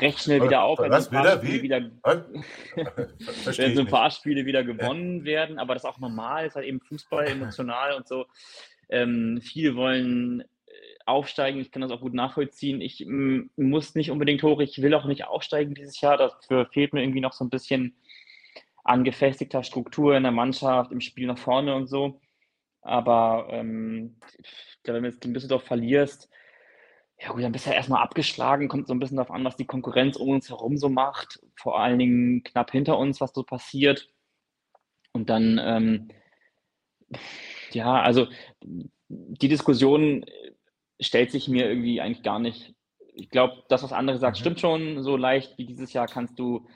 D: recht schnell wieder auf, wenn so ein paar
A: wieder?
D: Spiele
A: Wie?
D: wieder, [LAUGHS] wenn so ein paar Spiele wieder gewonnen werden, aber das ist auch normal, ist halt eben Fußball emotional und so. Ähm, viele wollen äh, aufsteigen, ich kann das auch gut nachvollziehen. Ich muss nicht unbedingt hoch, ich will auch nicht aufsteigen dieses Jahr. Dafür fehlt mir irgendwie noch so ein bisschen an gefestigter Struktur in der Mannschaft, im Spiel nach vorne und so. Aber ähm, ich glaube, wenn du jetzt gegen Düsseldorf verlierst, ja gut, dann bist du ja erstmal abgeschlagen, kommt so ein bisschen darauf an, was die Konkurrenz um uns herum so macht, vor allen Dingen knapp hinter uns, was so passiert. Und dann, ähm, ja, also die Diskussion stellt sich mir irgendwie eigentlich gar nicht. Ich glaube, das, was andere sagt,
A: Mhm.
D: stimmt schon. So leicht wie dieses Jahr kannst du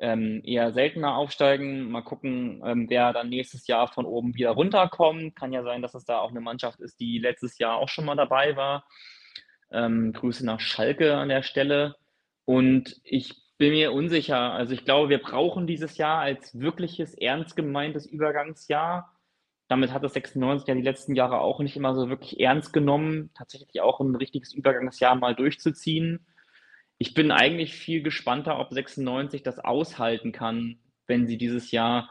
D: ähm, eher seltener aufsteigen. Mal gucken, ähm, wer dann nächstes Jahr von oben wieder runterkommt. Kann ja sein, dass es da auch eine Mannschaft ist, die letztes Jahr auch schon mal dabei war. Ähm, Grüße nach Schalke an der Stelle. Und ich bin mir unsicher. Also ich glaube, wir brauchen dieses Jahr als wirkliches, ernst gemeintes Übergangsjahr. Damit hat das 96 ja die letzten Jahre auch nicht immer so wirklich ernst genommen, tatsächlich auch ein richtiges Übergangsjahr mal durchzuziehen. Ich bin eigentlich viel gespannter, ob 96 das aushalten kann, wenn sie dieses Jahr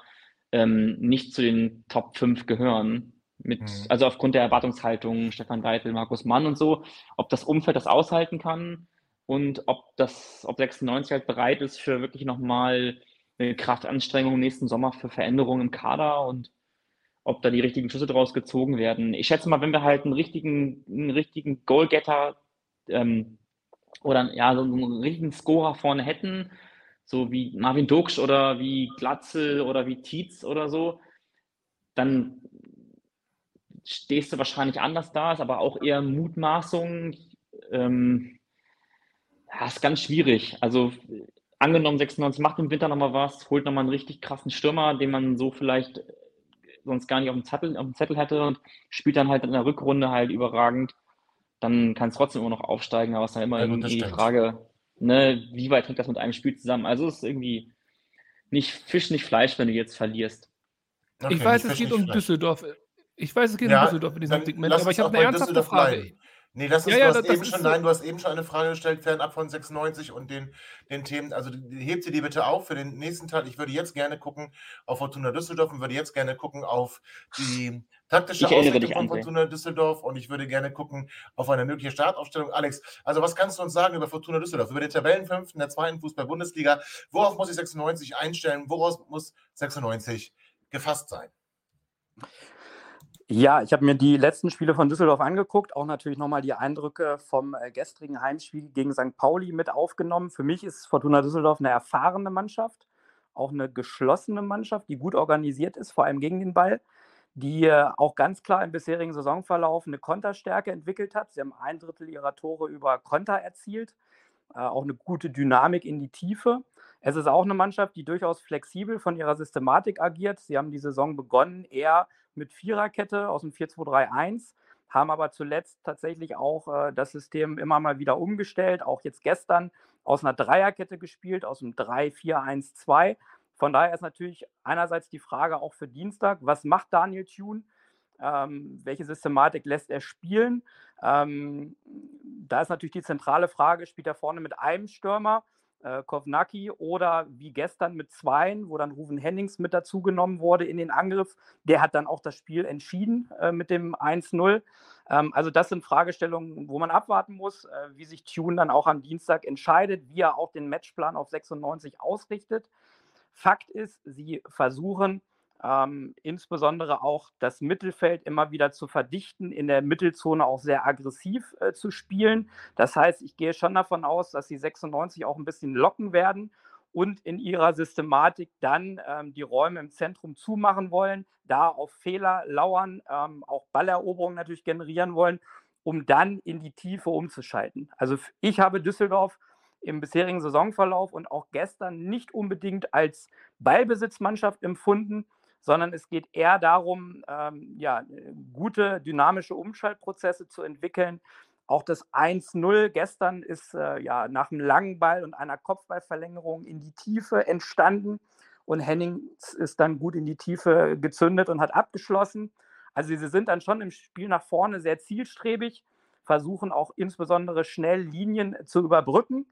D: ähm, nicht zu den Top 5 gehören. Mit,
A: Mhm.
D: Also aufgrund der Erwartungshaltung, Stefan Deitel, Markus Mann und so, ob das Umfeld das aushalten kann und ob das, ob 96 halt bereit ist für wirklich nochmal eine Kraftanstrengung nächsten Sommer für Veränderungen im Kader und ob da die richtigen Schlüsse draus gezogen werden. Ich schätze mal, wenn wir halt einen richtigen, einen richtigen Goalgetter ähm, oder ja, so einen richtigen Scorer vorne hätten, so wie Marvin Duksch oder wie Glatzel oder wie Tietz oder so, dann stehst du wahrscheinlich anders da, ist aber auch eher Mutmaßung. Ähm, ja, ist ganz schwierig. Also angenommen, 96 macht im Winter nochmal was, holt nochmal einen richtig krassen Stürmer, den man so vielleicht sonst gar nicht auf dem Zettel, auf dem Zettel hätte und spielt dann halt in der Rückrunde halt überragend, dann kann es trotzdem immer noch aufsteigen, aber es ist dann immer
A: Ja,
D: irgendwie die. Frage, ne, wie weit hängt das mit einem Spiel zusammen? Also es ist irgendwie nicht Fisch, nicht Fleisch, wenn du jetzt verlierst.
A: Okay,
B: ich weiß, es geht um. Düsseldorf. Ich weiß, es geht
A: Ja,
B: um Düsseldorf in diesem Segment, aber ich habe eine ernsthafte Frage.
A: bleiben. Nee, das ist,
B: Ja, ja,
A: du, hast
B: das
A: eben
B: ist
A: schon,
B: so-
A: nein, du hast eben schon eine Frage gestellt, fernab von 96 und den, den Themen. Also hebt sie die bitte auf für den nächsten Teil. Ich würde jetzt gerne gucken auf Fortuna Düsseldorf und würde jetzt gerne gucken auf die taktische
D: Ich erinnere
A: Ausrichtung
D: dich,
A: von. Fortuna Düsseldorf und ich würde gerne gucken auf eine mögliche Startaufstellung. Alex, also was kannst du uns sagen über Fortuna Düsseldorf, über den Tabellenfünften der zweiten Fußball-Bundesliga? Worauf muss sich 96 einstellen? Woraus muss 96 gefasst sein?
C: Ja, ich habe mir die letzten Spiele von Düsseldorf angeguckt, auch natürlich nochmal die Eindrücke vom äh, gestrigen Heimspiel gegen St. Pauli mit aufgenommen. Für mich ist Fortuna Düsseldorf eine erfahrene Mannschaft, auch eine geschlossene Mannschaft, die gut organisiert ist, vor allem gegen den Ball, die äh, auch ganz klar im bisherigen Saisonverlauf eine Konterstärke entwickelt hat. Sie haben ein Drittel ihrer Tore über Konter erzielt, äh, auch eine gute Dynamik in die Tiefe. Es ist auch eine Mannschaft, die durchaus flexibel von ihrer Systematik agiert. Sie haben die Saison begonnen eher mit Viererkette aus dem 4-2-3-1, haben aber zuletzt tatsächlich auch äh, das System immer mal wieder umgestellt, auch jetzt gestern aus einer Dreierkette gespielt, aus dem 3-4-1-2. Von daher ist natürlich einerseits die Frage auch für Dienstag, was macht Daniel Thune? Ähm, welche Systematik lässt er spielen? Ähm, da ist natürlich die zentrale Frage, spielt er vorne mit einem Stürmer äh, Kovnacki oder wie gestern mit Zweien, wo dann Ruven Hennings mit dazugenommen wurde in den Angriff. Der hat dann auch das Spiel entschieden äh, mit dem 1-0. Ähm, also das sind Fragestellungen, wo man abwarten muss, äh, wie sich Tune dann auch am Dienstag entscheidet, wie er auch den Matchplan auf 96 ausrichtet. Fakt ist, sie versuchen ähm, insbesondere auch das Mittelfeld immer wieder zu verdichten, in der Mittelzone auch sehr aggressiv äh, zu spielen. Das heißt, ich gehe schon davon aus, dass sie 96 auch ein bisschen locken werden und in ihrer Systematik dann ähm, die Räume im Zentrum zumachen wollen, da auf Fehler lauern, ähm, auch Balleroberungen natürlich generieren wollen, um dann in die Tiefe umzuschalten. Also ich habe Düsseldorf im bisherigen Saisonverlauf und auch gestern nicht unbedingt als Ballbesitzmannschaft empfunden, sondern es geht eher darum, ähm, ja, gute dynamische Umschaltprozesse zu entwickeln. Auch das 1-0 gestern ist äh, ja nach einem langen Ball und einer Kopfballverlängerung in die Tiefe entstanden und Hennings ist dann gut in die Tiefe gezündet und hat abgeschlossen. Also sie sind dann schon im Spiel nach vorne sehr zielstrebig, versuchen auch insbesondere schnell Linien zu überbrücken.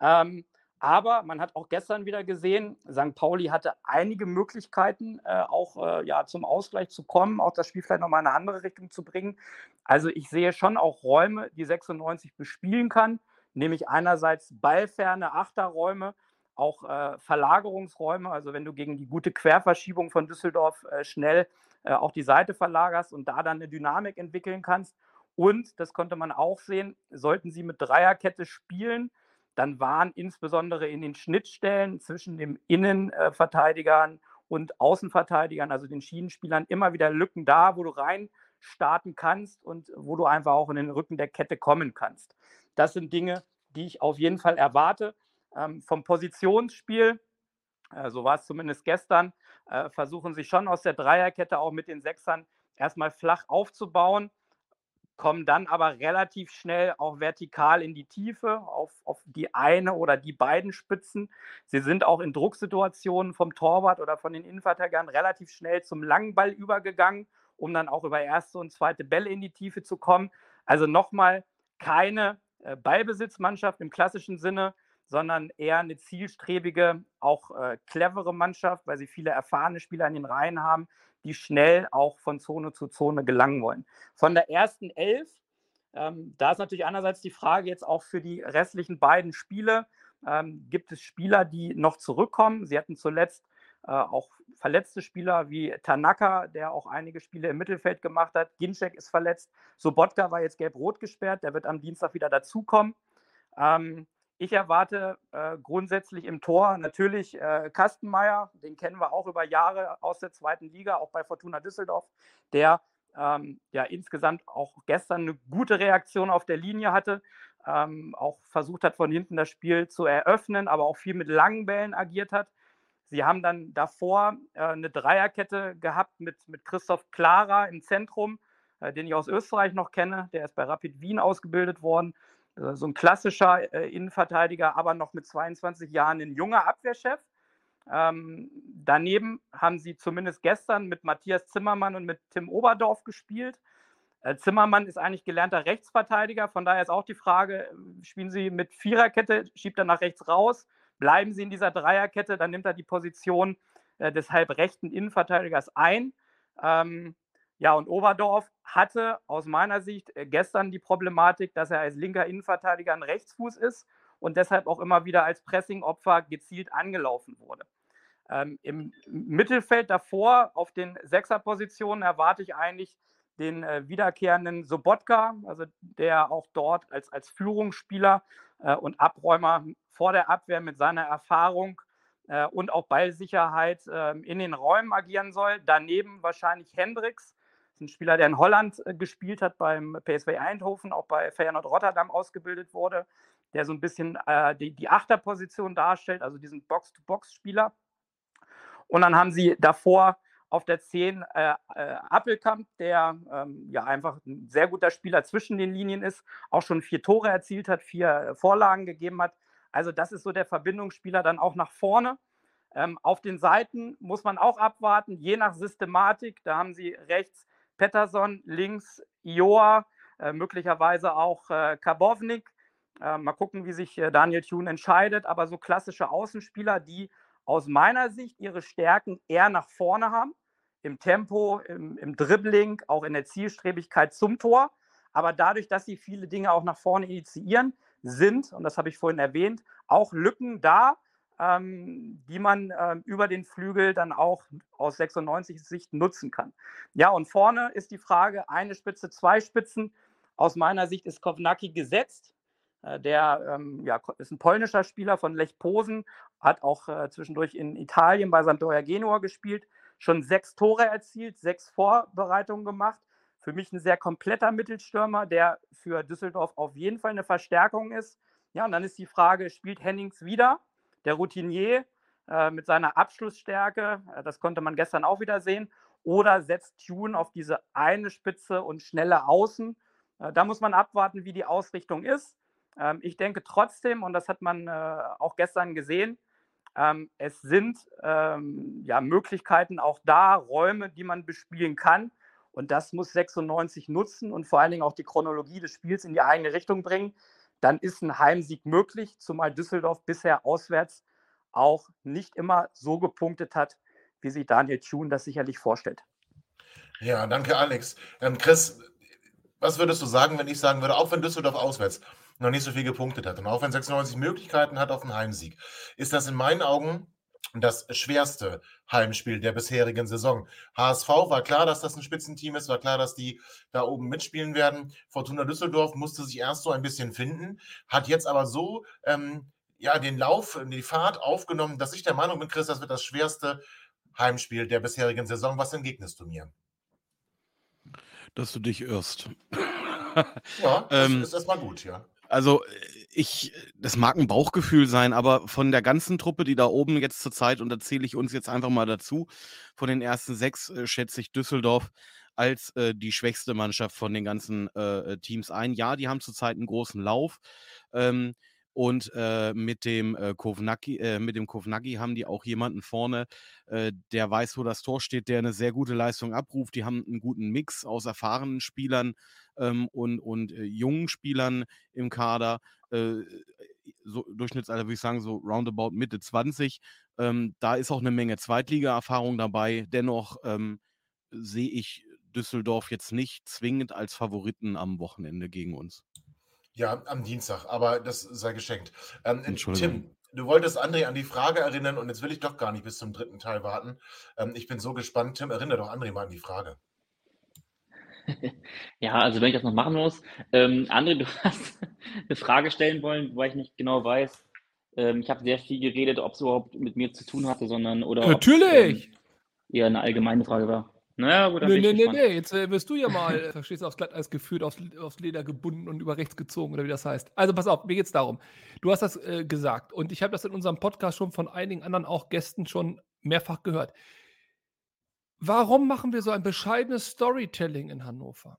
C: Ähm, aber man hat auch gestern wieder gesehen, St. Pauli hatte einige Möglichkeiten, äh, auch äh, ja, zum Ausgleich zu kommen, auch das Spiel vielleicht nochmal in eine andere Richtung zu bringen. Also ich sehe schon auch Räume, die 96 bespielen kann, nämlich einerseits ballferne Achterräume, auch äh, Verlagerungsräume, also wenn du gegen die gute Querverschiebung von Düsseldorf äh, schnell äh, auch die Seite verlagerst und da dann eine Dynamik entwickeln kannst. Und, das konnte man auch sehen, sollten sie mit Dreierkette spielen, dann waren insbesondere in den Schnittstellen zwischen den Innenverteidigern und Außenverteidigern, also den Schienenspielern, immer wieder Lücken da, wo du rein starten kannst und wo du einfach auch in den Rücken der Kette kommen kannst. Das sind Dinge, die ich auf jeden Fall erwarte. Ähm, vom Positionsspiel, äh, so war es zumindest gestern, äh, versuchen sie schon aus der Dreierkette auch mit den Sechsern erstmal flach aufzubauen kommen dann aber relativ schnell auch vertikal in die Tiefe auf, auf die eine oder die beiden Spitzen. Sie sind auch in Drucksituationen vom Torwart oder von den Innenverteidigern relativ schnell zum langen Ball übergegangen, um dann auch über erste und zweite Bälle in die Tiefe zu kommen. Also nochmal keine äh, Ballbesitzmannschaft im klassischen Sinne, sondern eher eine zielstrebige, auch äh, clevere Mannschaft, weil sie viele erfahrene Spieler in den Reihen haben, die schnell auch von Zone zu Zone gelangen wollen. Von der ersten Elf, ähm, da ist natürlich einerseits die Frage jetzt auch für die restlichen beiden Spiele, ähm, gibt es Spieler, die noch zurückkommen? Sie hatten zuletzt äh, auch verletzte Spieler wie Tanaka, der auch einige Spiele im Mittelfeld gemacht hat. Ginczek ist verletzt. Sobotka war jetzt gelb-rot gesperrt. Der wird am Dienstag wieder dazukommen. Ähm, ich erwarte äh, grundsätzlich im Tor natürlich äh, Kastenmeier, den kennen wir auch über Jahre aus der zweiten Liga, auch bei Fortuna Düsseldorf, der ähm, ja insgesamt auch gestern eine gute Reaktion auf der Linie hatte, ähm, auch versucht hat, von hinten das Spiel zu eröffnen, aber auch viel mit langen Bällen agiert hat. Sie haben dann davor äh, eine Dreierkette gehabt mit, mit Christoph Klara im Zentrum, äh, den ich aus Österreich noch kenne. Der ist bei Rapid Wien ausgebildet worden. Äh, so ein klassischer äh, Innenverteidiger, aber noch mit 22 Jahren ein junger Abwehrchef. Ähm, daneben haben sie zumindest gestern mit Matthias Zimmermann und mit Tim Oberdorf gespielt. Äh, Zimmermann ist eigentlich gelernter Rechtsverteidiger, von daher ist auch die Frage, spielen Sie mit Viererkette, schiebt er nach rechts raus, bleiben Sie in dieser Dreierkette, dann nimmt er die Position äh, des halbrechten Innenverteidigers ein. Ähm, ja, und Oberdorf hatte aus meiner Sicht äh, gestern die Problematik, dass er als linker Innenverteidiger ein Rechtsfuß ist und deshalb auch immer wieder als Pressingopfer gezielt angelaufen wurde. Ähm, Im Mittelfeld davor auf den Sechserpositionen erwarte ich eigentlich den äh, wiederkehrenden Sobotka, also der auch dort als, als Führungsspieler äh, und Abräumer vor der Abwehr mit seiner Erfahrung äh, und auch Ballsicherheit ähm, in den Räumen agieren soll. Daneben wahrscheinlich Hendricks, ein Spieler, der in Holland äh, gespielt hat, beim PSV Eindhoven, auch bei Feyenoord Rotterdam ausgebildet wurde, der so ein bisschen äh, die, die Achterposition darstellt, also diesen Box-to-Box-Spieler. Und dann haben sie davor auf der 10 äh, äh, Appelkamp, der ähm, ja einfach ein sehr guter Spieler zwischen den Linien ist, auch schon vier Tore erzielt hat, vier äh, Vorlagen gegeben hat. Also das ist so der Verbindungsspieler dann auch nach vorne. Ähm, auf den Seiten muss man auch abwarten, je nach Systematik. Da haben sie rechts Pettersson, links Ioa, äh, möglicherweise auch äh, Karbovnik. Äh, mal gucken, wie sich äh, Daniel Thune entscheidet. Aber so klassische Außenspieler, die aus meiner Sicht ihre Stärken eher nach vorne haben, im Tempo, im, im Dribbling, auch in der Zielstrebigkeit zum Tor. Aber dadurch, dass sie viele Dinge auch nach vorne initiieren, sind, und das habe ich vorhin erwähnt, auch Lücken da, ähm, die man ähm, über den Flügel dann auch aus 96 Sicht nutzen kann. Ja, und vorne ist die Frage, eine Spitze, zwei Spitzen. Aus meiner Sicht ist Kovnacki gesetzt. Äh, der ähm, ja, ist ein polnischer Spieler von Lech Posen, hat auch äh, zwischendurch in Italien bei Sampdoria Genua gespielt, schon sechs Tore erzielt, sechs Vorbereitungen gemacht. Für mich ein sehr kompletter Mittelstürmer, der für Düsseldorf auf jeden Fall eine Verstärkung ist. Ja, und dann ist die Frage, spielt Hennings wieder? Der Routinier äh, mit seiner Abschlussstärke, äh, das konnte man gestern auch wieder sehen, oder setzt Tune auf diese eine Spitze und schnelle Außen? Äh, da muss man abwarten, wie die Ausrichtung ist. Ähm, ich denke trotzdem, und das hat man äh, auch gestern gesehen, ähm, es sind ähm, ja, Möglichkeiten auch da, Räume, die man bespielen kann. Und das muss 96 nutzen und vor allen Dingen auch die Chronologie des Spiels in die eigene Richtung bringen. Dann ist ein Heimsieg möglich, zumal Düsseldorf bisher auswärts auch nicht immer so gepunktet hat, wie sich Daniel Thune das sicherlich vorstellt.
A: Ja, danke, Alex. Ähm, Chris, was würdest du sagen, wenn ich sagen würde, auch wenn Düsseldorf auswärts noch nicht so viel gepunktet hat. Und auch wenn 96 Möglichkeiten hat auf einen Heimsieg, ist das in meinen Augen das schwerste Heimspiel der bisherigen Saison. HSV war klar, dass das ein Spitzenteam ist, war klar, dass die da oben mitspielen werden. Fortuna Düsseldorf musste sich erst so ein bisschen finden, hat jetzt aber so ähm, ja, den Lauf, die Fahrt aufgenommen, dass ich der Meinung bin, Chris, das wird das schwerste Heimspiel der bisherigen Saison. Was entgegnest du mir?
G: Dass du dich irrst.
A: ja, das [LAUGHS] ähm, ist erstmal gut, ja.
G: Also ich, das mag ein Bauchgefühl sein, aber von der ganzen Truppe, die da oben jetzt zur Zeit, und da zähle ich uns jetzt einfach mal dazu, von den ersten sechs äh, schätze ich Düsseldorf als äh, die schwächste Mannschaft von den ganzen äh, Teams ein. Ja, die haben zurzeit einen großen Lauf. Ähm, und äh, mit dem äh, Kovnacki, äh, mit dem Kovnacki haben die auch jemanden vorne, äh, der weiß, wo das Tor steht, der eine sehr gute Leistung abruft. Die haben einen guten Mix aus erfahrenen Spielern ähm, und, und äh, jungen Spielern im Kader. Äh, so Durchschnittsalter würde ich sagen, so roundabout Mitte 20. Ähm, da ist auch eine Menge Zweitliga-Erfahrung dabei. Dennoch ähm, sehe ich Düsseldorf jetzt nicht zwingend als Favoriten am Wochenende gegen uns.
A: Ja, am Dienstag, aber das sei geschenkt. Ähm, Tim, du wolltest André an die Frage erinnern und jetzt will ich doch gar nicht bis zum dritten Teil warten. Ähm, ich bin so gespannt. Tim, erinnere doch André mal an die Frage. [LAUGHS]
D: Ja, also wenn ich das noch machen muss. Ähm, André, [LAUGHS] du hast eine Frage stellen wollen, weil ich nicht genau weiß. Ähm, ich habe sehr viel geredet, ob es überhaupt mit mir zu tun hatte, sondern oder
B: Natürlich!
D: Ähm, eher eine allgemeine Frage war.
B: Naja, gut, dann nee, nee, nee, nee, jetzt äh, wirst du ja mal, äh, verstehst du, aufs Glatteis geführt, aufs, aufs, Leder gebunden und über rechts gezogen oder wie das heißt. Also pass auf, mir geht's darum. Du hast das äh, gesagt und ich habe das in unserem Podcast schon von einigen anderen auch Gästen schon mehrfach gehört. Warum machen wir so ein bescheidenes Storytelling in Hannover?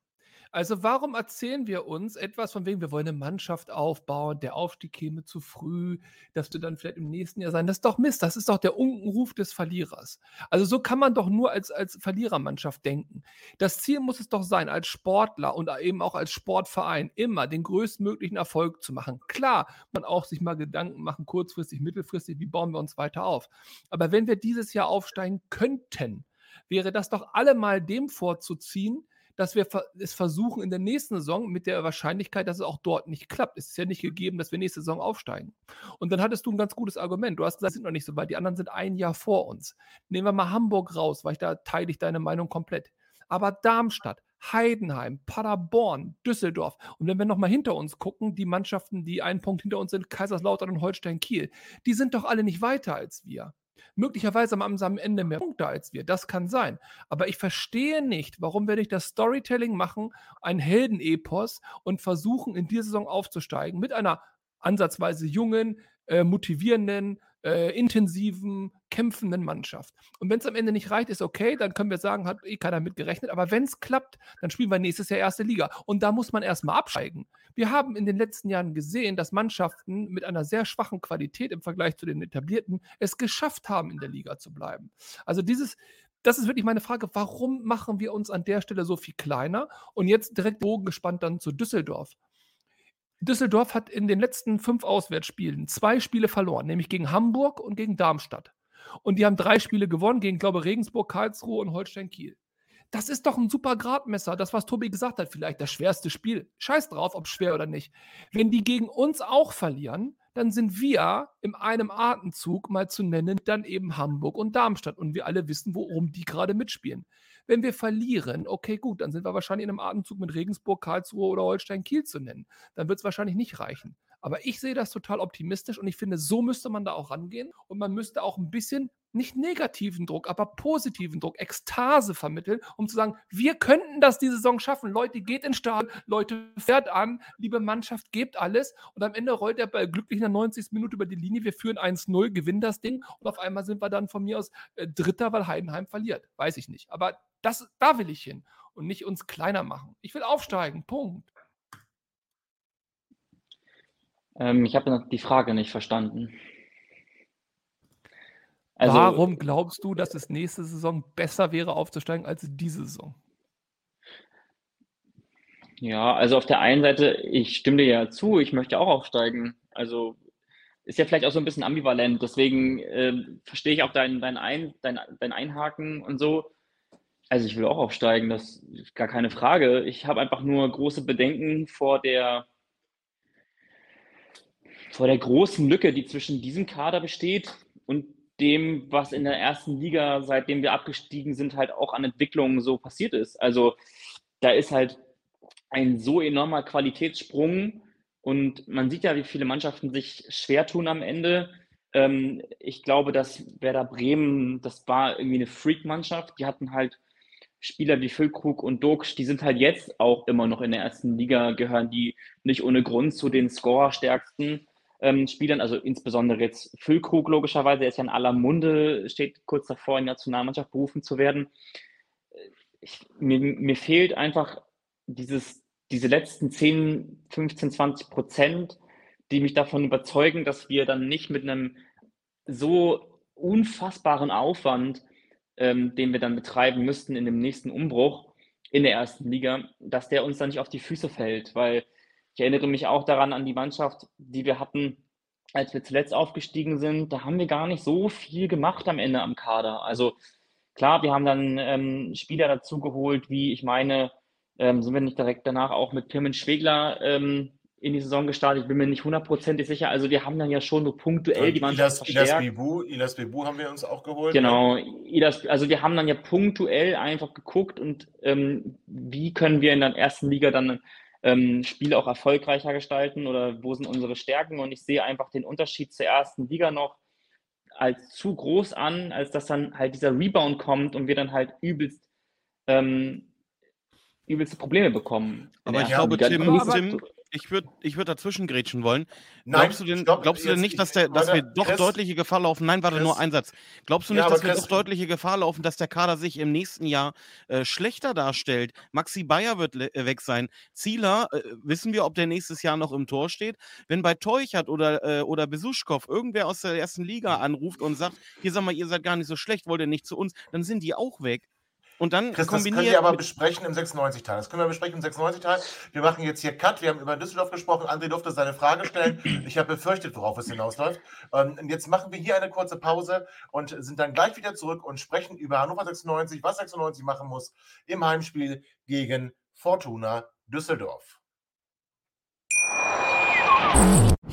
B: Also warum erzählen wir uns etwas von wegen, wir wollen eine Mannschaft aufbauen, der Aufstieg käme zu früh, dass wir dann vielleicht im nächsten Jahr sein. Das ist doch Mist, das ist doch der Unkenruf des Verlierers. Also so kann man doch nur als, als Verlierermannschaft denken. Das Ziel muss es doch sein, als Sportler und eben auch als Sportverein immer den größtmöglichen Erfolg zu machen. Klar, man auch sich mal Gedanken machen, kurzfristig, mittelfristig, wie bauen wir uns weiter auf. Aber wenn wir dieses Jahr aufsteigen könnten, wäre das doch allemal dem vorzuziehen, dass wir es versuchen in der nächsten Saison mit der Wahrscheinlichkeit, dass es auch dort nicht klappt. Es ist ja nicht gegeben, dass wir nächste Saison aufsteigen. Und dann hattest du ein ganz gutes Argument. Du hast gesagt, wir sind noch nicht so weit. Die anderen sind ein Jahr vor uns. Nehmen wir mal Hamburg raus, weil ich da teile ich deine Meinung komplett. Aber Darmstadt, Heidenheim, Paderborn, Düsseldorf. Und wenn wir nochmal hinter uns gucken, die Mannschaften, die einen Punkt hinter uns sind, Kaiserslautern und Holstein Kiel, die sind doch alle nicht weiter als wir. Möglicherweise haben sie am Ende mehr Punkte als wir. Das kann sein. Aber ich verstehe nicht, warum wir nicht das Storytelling machen, ein Heldenepos und versuchen, in dieser Saison aufzusteigen mit einer ansatzweise jungen, äh, motivierenden, äh, intensiven, kämpfenden Mannschaft. Und wenn es am Ende nicht reicht, ist okay, dann können wir sagen, hat eh keiner mit gerechnet. Aber wenn es klappt, dann spielen wir nächstes Jahr erste Liga. Und da muss man erstmal absteigen. Wir haben in den letzten Jahren gesehen, dass Mannschaften mit einer sehr schwachen Qualität im Vergleich zu den etablierten es geschafft haben, in der Liga zu bleiben. Also dieses, das ist wirklich meine Frage, warum machen wir uns an der Stelle so viel kleiner? Und jetzt direkt Bogen gespannt dann zu Düsseldorf. Düsseldorf hat in den letzten fünf Auswärtsspielen zwei Spiele verloren, nämlich gegen Hamburg und gegen Darmstadt. Und die haben drei Spiele gewonnen gegen, glaube ich, Regensburg, Karlsruhe und Holstein Kiel. Das ist doch ein super Gradmesser, das, was Tobi gesagt hat, vielleicht das schwerste Spiel. Scheiß drauf, ob schwer oder nicht. Wenn die gegen uns auch verlieren, dann sind wir in einem Atemzug mal zu nennen, dann eben Hamburg und Darmstadt. Und wir alle wissen, worum die gerade mitspielen. Wenn wir verlieren, okay, gut, dann sind wir wahrscheinlich in einem Atemzug mit Regensburg, Karlsruhe oder Holstein Kiel zu nennen. Dann wird es wahrscheinlich nicht reichen. Aber ich sehe das total optimistisch und ich finde, so müsste man da auch rangehen und man müsste auch ein bisschen nicht negativen Druck, aber positiven Druck, Ekstase vermitteln, um zu sagen, wir könnten das diese Saison schaffen. Leute, geht in Start, Leute, fährt an, liebe Mannschaft, gebt alles und am Ende rollt der Ball glücklich in der 90. Minute über die Linie, wir führen 1-0, gewinnen das Ding und auf einmal sind wir dann von mir aus äh, Dritter, weil Heidenheim verliert. Weiß ich nicht. Aber das, da will ich hin und nicht uns kleiner machen. Ich will aufsteigen, Punkt.
D: Ähm, ich habe die Frage nicht verstanden.
B: Also, Warum glaubst du, dass es nächste Saison besser wäre, aufzusteigen als diese Saison?
D: Ja, also auf der einen Seite, ich stimme dir ja zu, ich möchte auch aufsteigen. Also ist ja vielleicht auch so ein bisschen ambivalent. Deswegen äh, verstehe ich auch dein, dein, ein, dein, dein Einhaken und so. Also ich will auch aufsteigen, das ist gar keine Frage. Ich habe einfach nur große Bedenken vor der vor der großen Lücke, die zwischen diesem Kader besteht und dem, was in der ersten Liga, seitdem wir abgestiegen sind, halt auch an Entwicklungen so passiert ist. Also da ist halt ein so enormer Qualitätssprung und man sieht ja, wie viele Mannschaften sich schwer tun am Ende. Ähm, ich glaube, dass Werder Bremen, das war irgendwie eine Freak-Mannschaft. Die hatten halt Spieler wie Füllkrug und Duxch, die sind halt jetzt auch immer noch in der ersten Liga, gehören die nicht ohne Grund zu den Scorerstärksten ähm, Spielern, also insbesondere jetzt Füllkrug logischerweise, er ist ja in aller Munde, steht kurz davor, in die Nationalmannschaft berufen zu werden. Ich, mir, mir fehlt einfach dieses, diese letzten 10, 15, 20 Prozent, die mich davon überzeugen, dass wir dann nicht mit einem so unfassbaren Aufwand, ähm, den wir dann betreiben müssten in dem nächsten Umbruch in der ersten Liga, dass der uns dann nicht auf die Füße fällt, weil ich erinnere mich auch daran an die Mannschaft, die wir hatten, als wir zuletzt aufgestiegen sind. Da haben wir gar nicht so viel gemacht am Ende am Kader. Also klar, wir haben dann ähm, Spieler dazu geholt, wie ich meine, ähm, sind wir nicht direkt danach auch mit Pirmin Schwegler ähm, in die Saison gestartet. Ich bin mir nicht hundertprozentig sicher. Also wir haben dann ja schon so punktuell die Mannschaft
A: Ilas, Ilas Bebu, Ilas Bebu haben wir uns auch geholt.
D: Genau, ne? Ilas, also wir haben dann ja punktuell einfach geguckt und ähm, wie können wir in der ersten Liga dann ähm, Spiele auch erfolgreicher gestalten oder wo sind unsere Stärken. Und ich sehe einfach den Unterschied zur ersten Liga noch als zu groß an, als dass dann halt dieser Rebound kommt und wir dann halt übelst ähm, übelste Probleme bekommen.
G: Aber ich glaube, Tim, Tim, ich würde ich würd dazwischen grätschen wollen. Nein, glaubst du denn, stopp, glaubst du denn nicht, dass, der, dass wir doch Chris, deutliche Gefahr laufen? Nein, warte, Chris, nur ein Satz. Glaubst du nicht, ja, dass wir Chris, doch deutliche Gefahr laufen, dass der Kader sich im nächsten Jahr äh, schlechter darstellt? Maxi Bayer wird äh, weg sein. Zieler, äh, wissen wir, ob der nächstes Jahr noch im Tor steht? Wenn bei Teuchert oder, äh, oder Besuschkow irgendwer aus der ersten Liga anruft und sagt, hier sag mal, ihr seid gar nicht so schlecht, wollt ihr nicht zu uns, dann sind die auch weg. Und dann
A: Chris, das können wir aber besprechen im 96-Teil. Das können wir besprechen im 96-Teil. Wir machen jetzt hier Cut. Wir haben über Düsseldorf gesprochen. André durfte seine Frage stellen. Ich habe befürchtet, worauf es hinausläuft. Ähm, und jetzt machen wir hier eine kurze Pause und sind dann gleich wieder zurück und sprechen über Hannover 96, was 96 machen muss im Heimspiel gegen Fortuna Düsseldorf.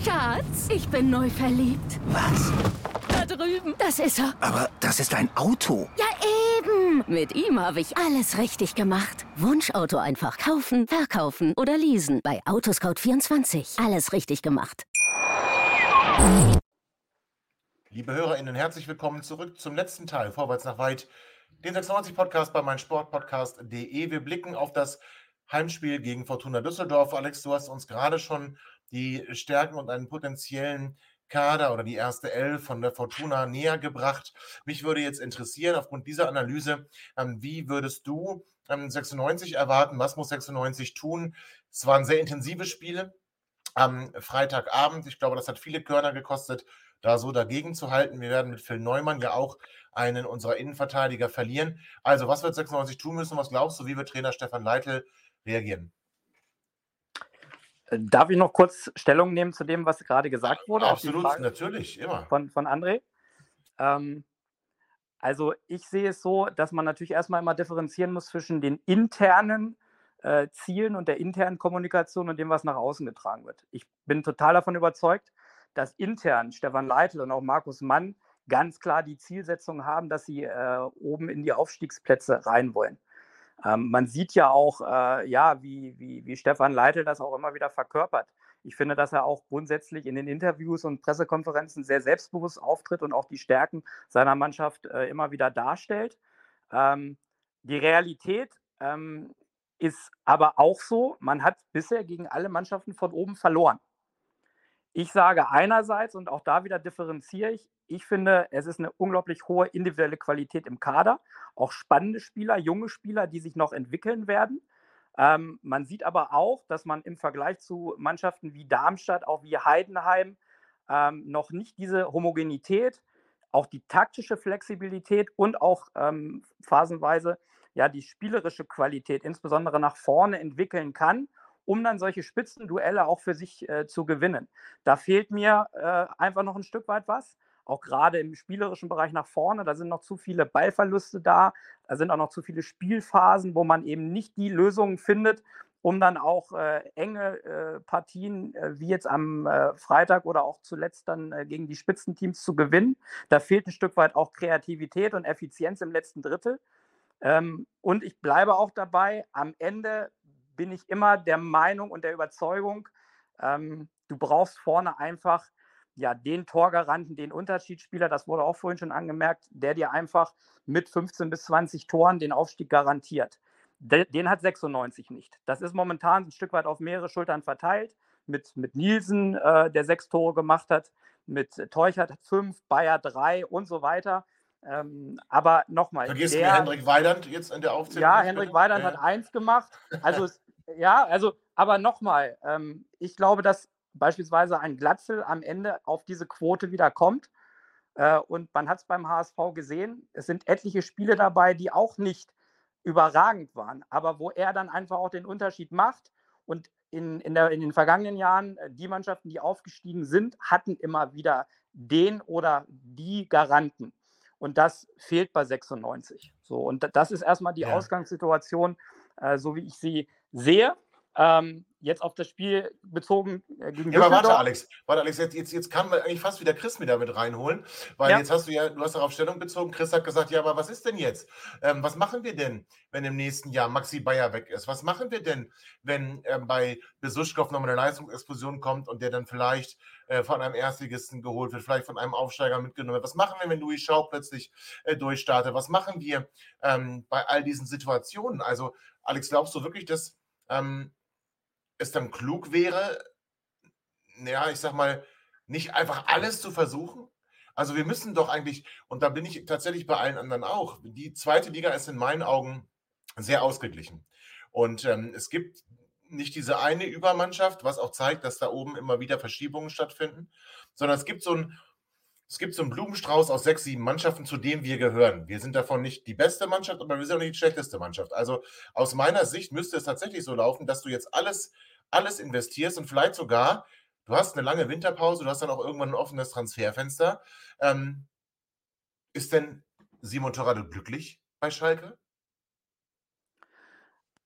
E: Schatz, ich bin neu verliebt.
F: Was?
E: Da drüben. Das ist er.
F: Aber das ist ein Auto.
E: Ja, Mit ihm habe ich alles richtig gemacht. Wunschauto einfach kaufen, verkaufen oder leasen. Bei Autoscout24. Alles richtig gemacht.
A: Liebe HörerInnen, herzlich willkommen zurück zum letzten Teil, Vorwärts nach weit, den 96 Podcast bei meinsportpodcast.de. Wir blicken auf das Heimspiel gegen Fortuna Düsseldorf. Alex, du hast uns gerade schon die Stärken und einen potenziellen Kader oder die erste L von der Fortuna näher gebracht. Mich würde jetzt interessieren, aufgrund dieser Analyse, ähm, wie würdest du 96 ähm, erwarten? Was muss 96 tun? Es waren sehr intensive Spiele am Freitagabend. Ich glaube, das hat viele Körner gekostet, da so dagegen zu halten. Wir werden mit Phil Neumann ja auch einen unserer Innenverteidiger verlieren. Also, was wird 96 tun müssen? Was glaubst du, wie wird Trainer Stefan Leitl reagieren?
C: Darf ich noch kurz Stellung nehmen zu dem, was gerade gesagt wurde?
A: Absolut, natürlich, immer.
C: Von, von André. Ähm, also ich sehe es so, dass man natürlich erstmal immer differenzieren muss zwischen den internen äh, Zielen und der internen Kommunikation und dem, was nach außen getragen wird. Ich bin total davon überzeugt, dass intern Stefan Leitl und auch Markus Mann ganz klar die Zielsetzung haben, dass sie äh, oben in die Aufstiegsplätze rein wollen. Ähm, man sieht ja auch, äh, ja, wie, wie, wie Stefan Leitl das auch immer wieder verkörpert. Ich finde, dass er auch grundsätzlich in den Interviews und Pressekonferenzen sehr selbstbewusst auftritt und auch die Stärken seiner Mannschaft äh, immer wieder darstellt. Ähm, die Realität ähm, ist aber auch so, man hat bisher gegen alle Mannschaften von oben verloren. Ich sage einerseits, und auch da wieder differenziere ich, ich finde, es ist eine unglaublich hohe individuelle Qualität im Kader. Auch spannende Spieler, junge Spieler, die sich noch entwickeln werden. Ähm, man sieht aber auch, dass man im Vergleich zu Mannschaften wie Darmstadt, auch wie Heidenheim, ähm, noch nicht diese Homogenität, auch die taktische Flexibilität und auch ähm, phasenweise ja die spielerische Qualität, insbesondere nach vorne entwickeln kann um dann solche Spitzenduelle auch für sich äh, zu gewinnen. Da fehlt mir äh, einfach noch ein Stück weit was. Auch gerade im spielerischen Bereich nach vorne, da sind noch zu viele Ballverluste da, da sind auch noch zu viele Spielphasen, wo man eben nicht die Lösungen findet, um dann auch äh, enge äh, Partien äh, wie jetzt am äh, Freitag oder auch zuletzt dann äh, gegen die Spitzenteams zu gewinnen. Da fehlt ein Stück weit auch Kreativität und Effizienz im letzten Drittel. Ähm, und ich bleibe auch dabei, am Ende bin ich immer der Meinung und der Überzeugung, ähm, du brauchst vorne einfach ja, den Torgaranten, den Unterschiedsspieler, das wurde auch vorhin schon angemerkt, der dir einfach mit 15 bis 20 Toren den Aufstieg garantiert. Den hat 96 nicht. Das ist momentan ein Stück weit auf mehrere Schultern verteilt. Mit, mit Nielsen, äh, der sechs Tore gemacht hat, mit Teuchert fünf, Bayer drei und so weiter. Ähm, aber nochmal.
A: Vergisst der, mir Hendrik Weidand jetzt in der Aufzählung?
C: Ja, Hendrik Weidand ja. hat eins gemacht. Also ja, also, aber nochmal, ähm, ich glaube, dass beispielsweise ein Glatzel am Ende auf diese Quote wieder kommt. Äh, und man hat es beim HSV gesehen, es sind etliche Spiele dabei, die auch nicht überragend waren, aber wo er dann einfach auch den Unterschied macht. Und in, in, der, in den vergangenen Jahren, äh, die Mannschaften, die aufgestiegen sind, hatten immer wieder den oder die Garanten. Und das fehlt bei 96. So, und das ist erstmal die ja. Ausgangssituation, äh, so wie ich sie sehe. Ähm, jetzt auf das Spiel bezogen
A: äh, gegen Ja, aber warte, Alex, warte, Alex, jetzt, jetzt, jetzt kann man eigentlich fast wieder Chris wieder mit reinholen, weil ja. jetzt hast du ja, du hast darauf Stellung bezogen. Chris hat gesagt, ja, aber was ist denn jetzt? Ähm, was machen wir denn, wenn im nächsten Jahr Maxi Bayer weg ist? Was machen wir denn, wenn ähm, bei Besuschkow nochmal eine Leistungsexplosion kommt und der dann vielleicht äh, von einem Erstligisten geholt wird, vielleicht von einem Aufsteiger mitgenommen wird? Was machen wir, wenn Louis Schau plötzlich äh, durchstartet? Was machen wir ähm, bei all diesen Situationen? Also, Alex, glaubst du wirklich, dass ähm, es dann klug wäre, ja, ich sag mal, nicht einfach alles zu versuchen? Also wir müssen doch eigentlich, und da bin ich tatsächlich bei allen anderen auch, die zweite Liga ist in meinen Augen sehr ausgeglichen. Und ähm, es gibt nicht diese eine Übermannschaft, was auch zeigt, dass da oben immer wieder Verschiebungen stattfinden, sondern es gibt so ein, es gibt so einen Blumenstrauß aus sechs, sieben Mannschaften, zu dem wir gehören. Wir sind davon nicht die beste Mannschaft, aber wir sind auch nicht die schlechteste Mannschaft. Also aus meiner Sicht müsste es tatsächlich so laufen, dass du jetzt alles, alles investierst und vielleicht sogar, du hast eine lange Winterpause, du hast dann auch irgendwann ein offenes Transferfenster. Ähm, ist denn Simon Torradl glücklich bei Schalke?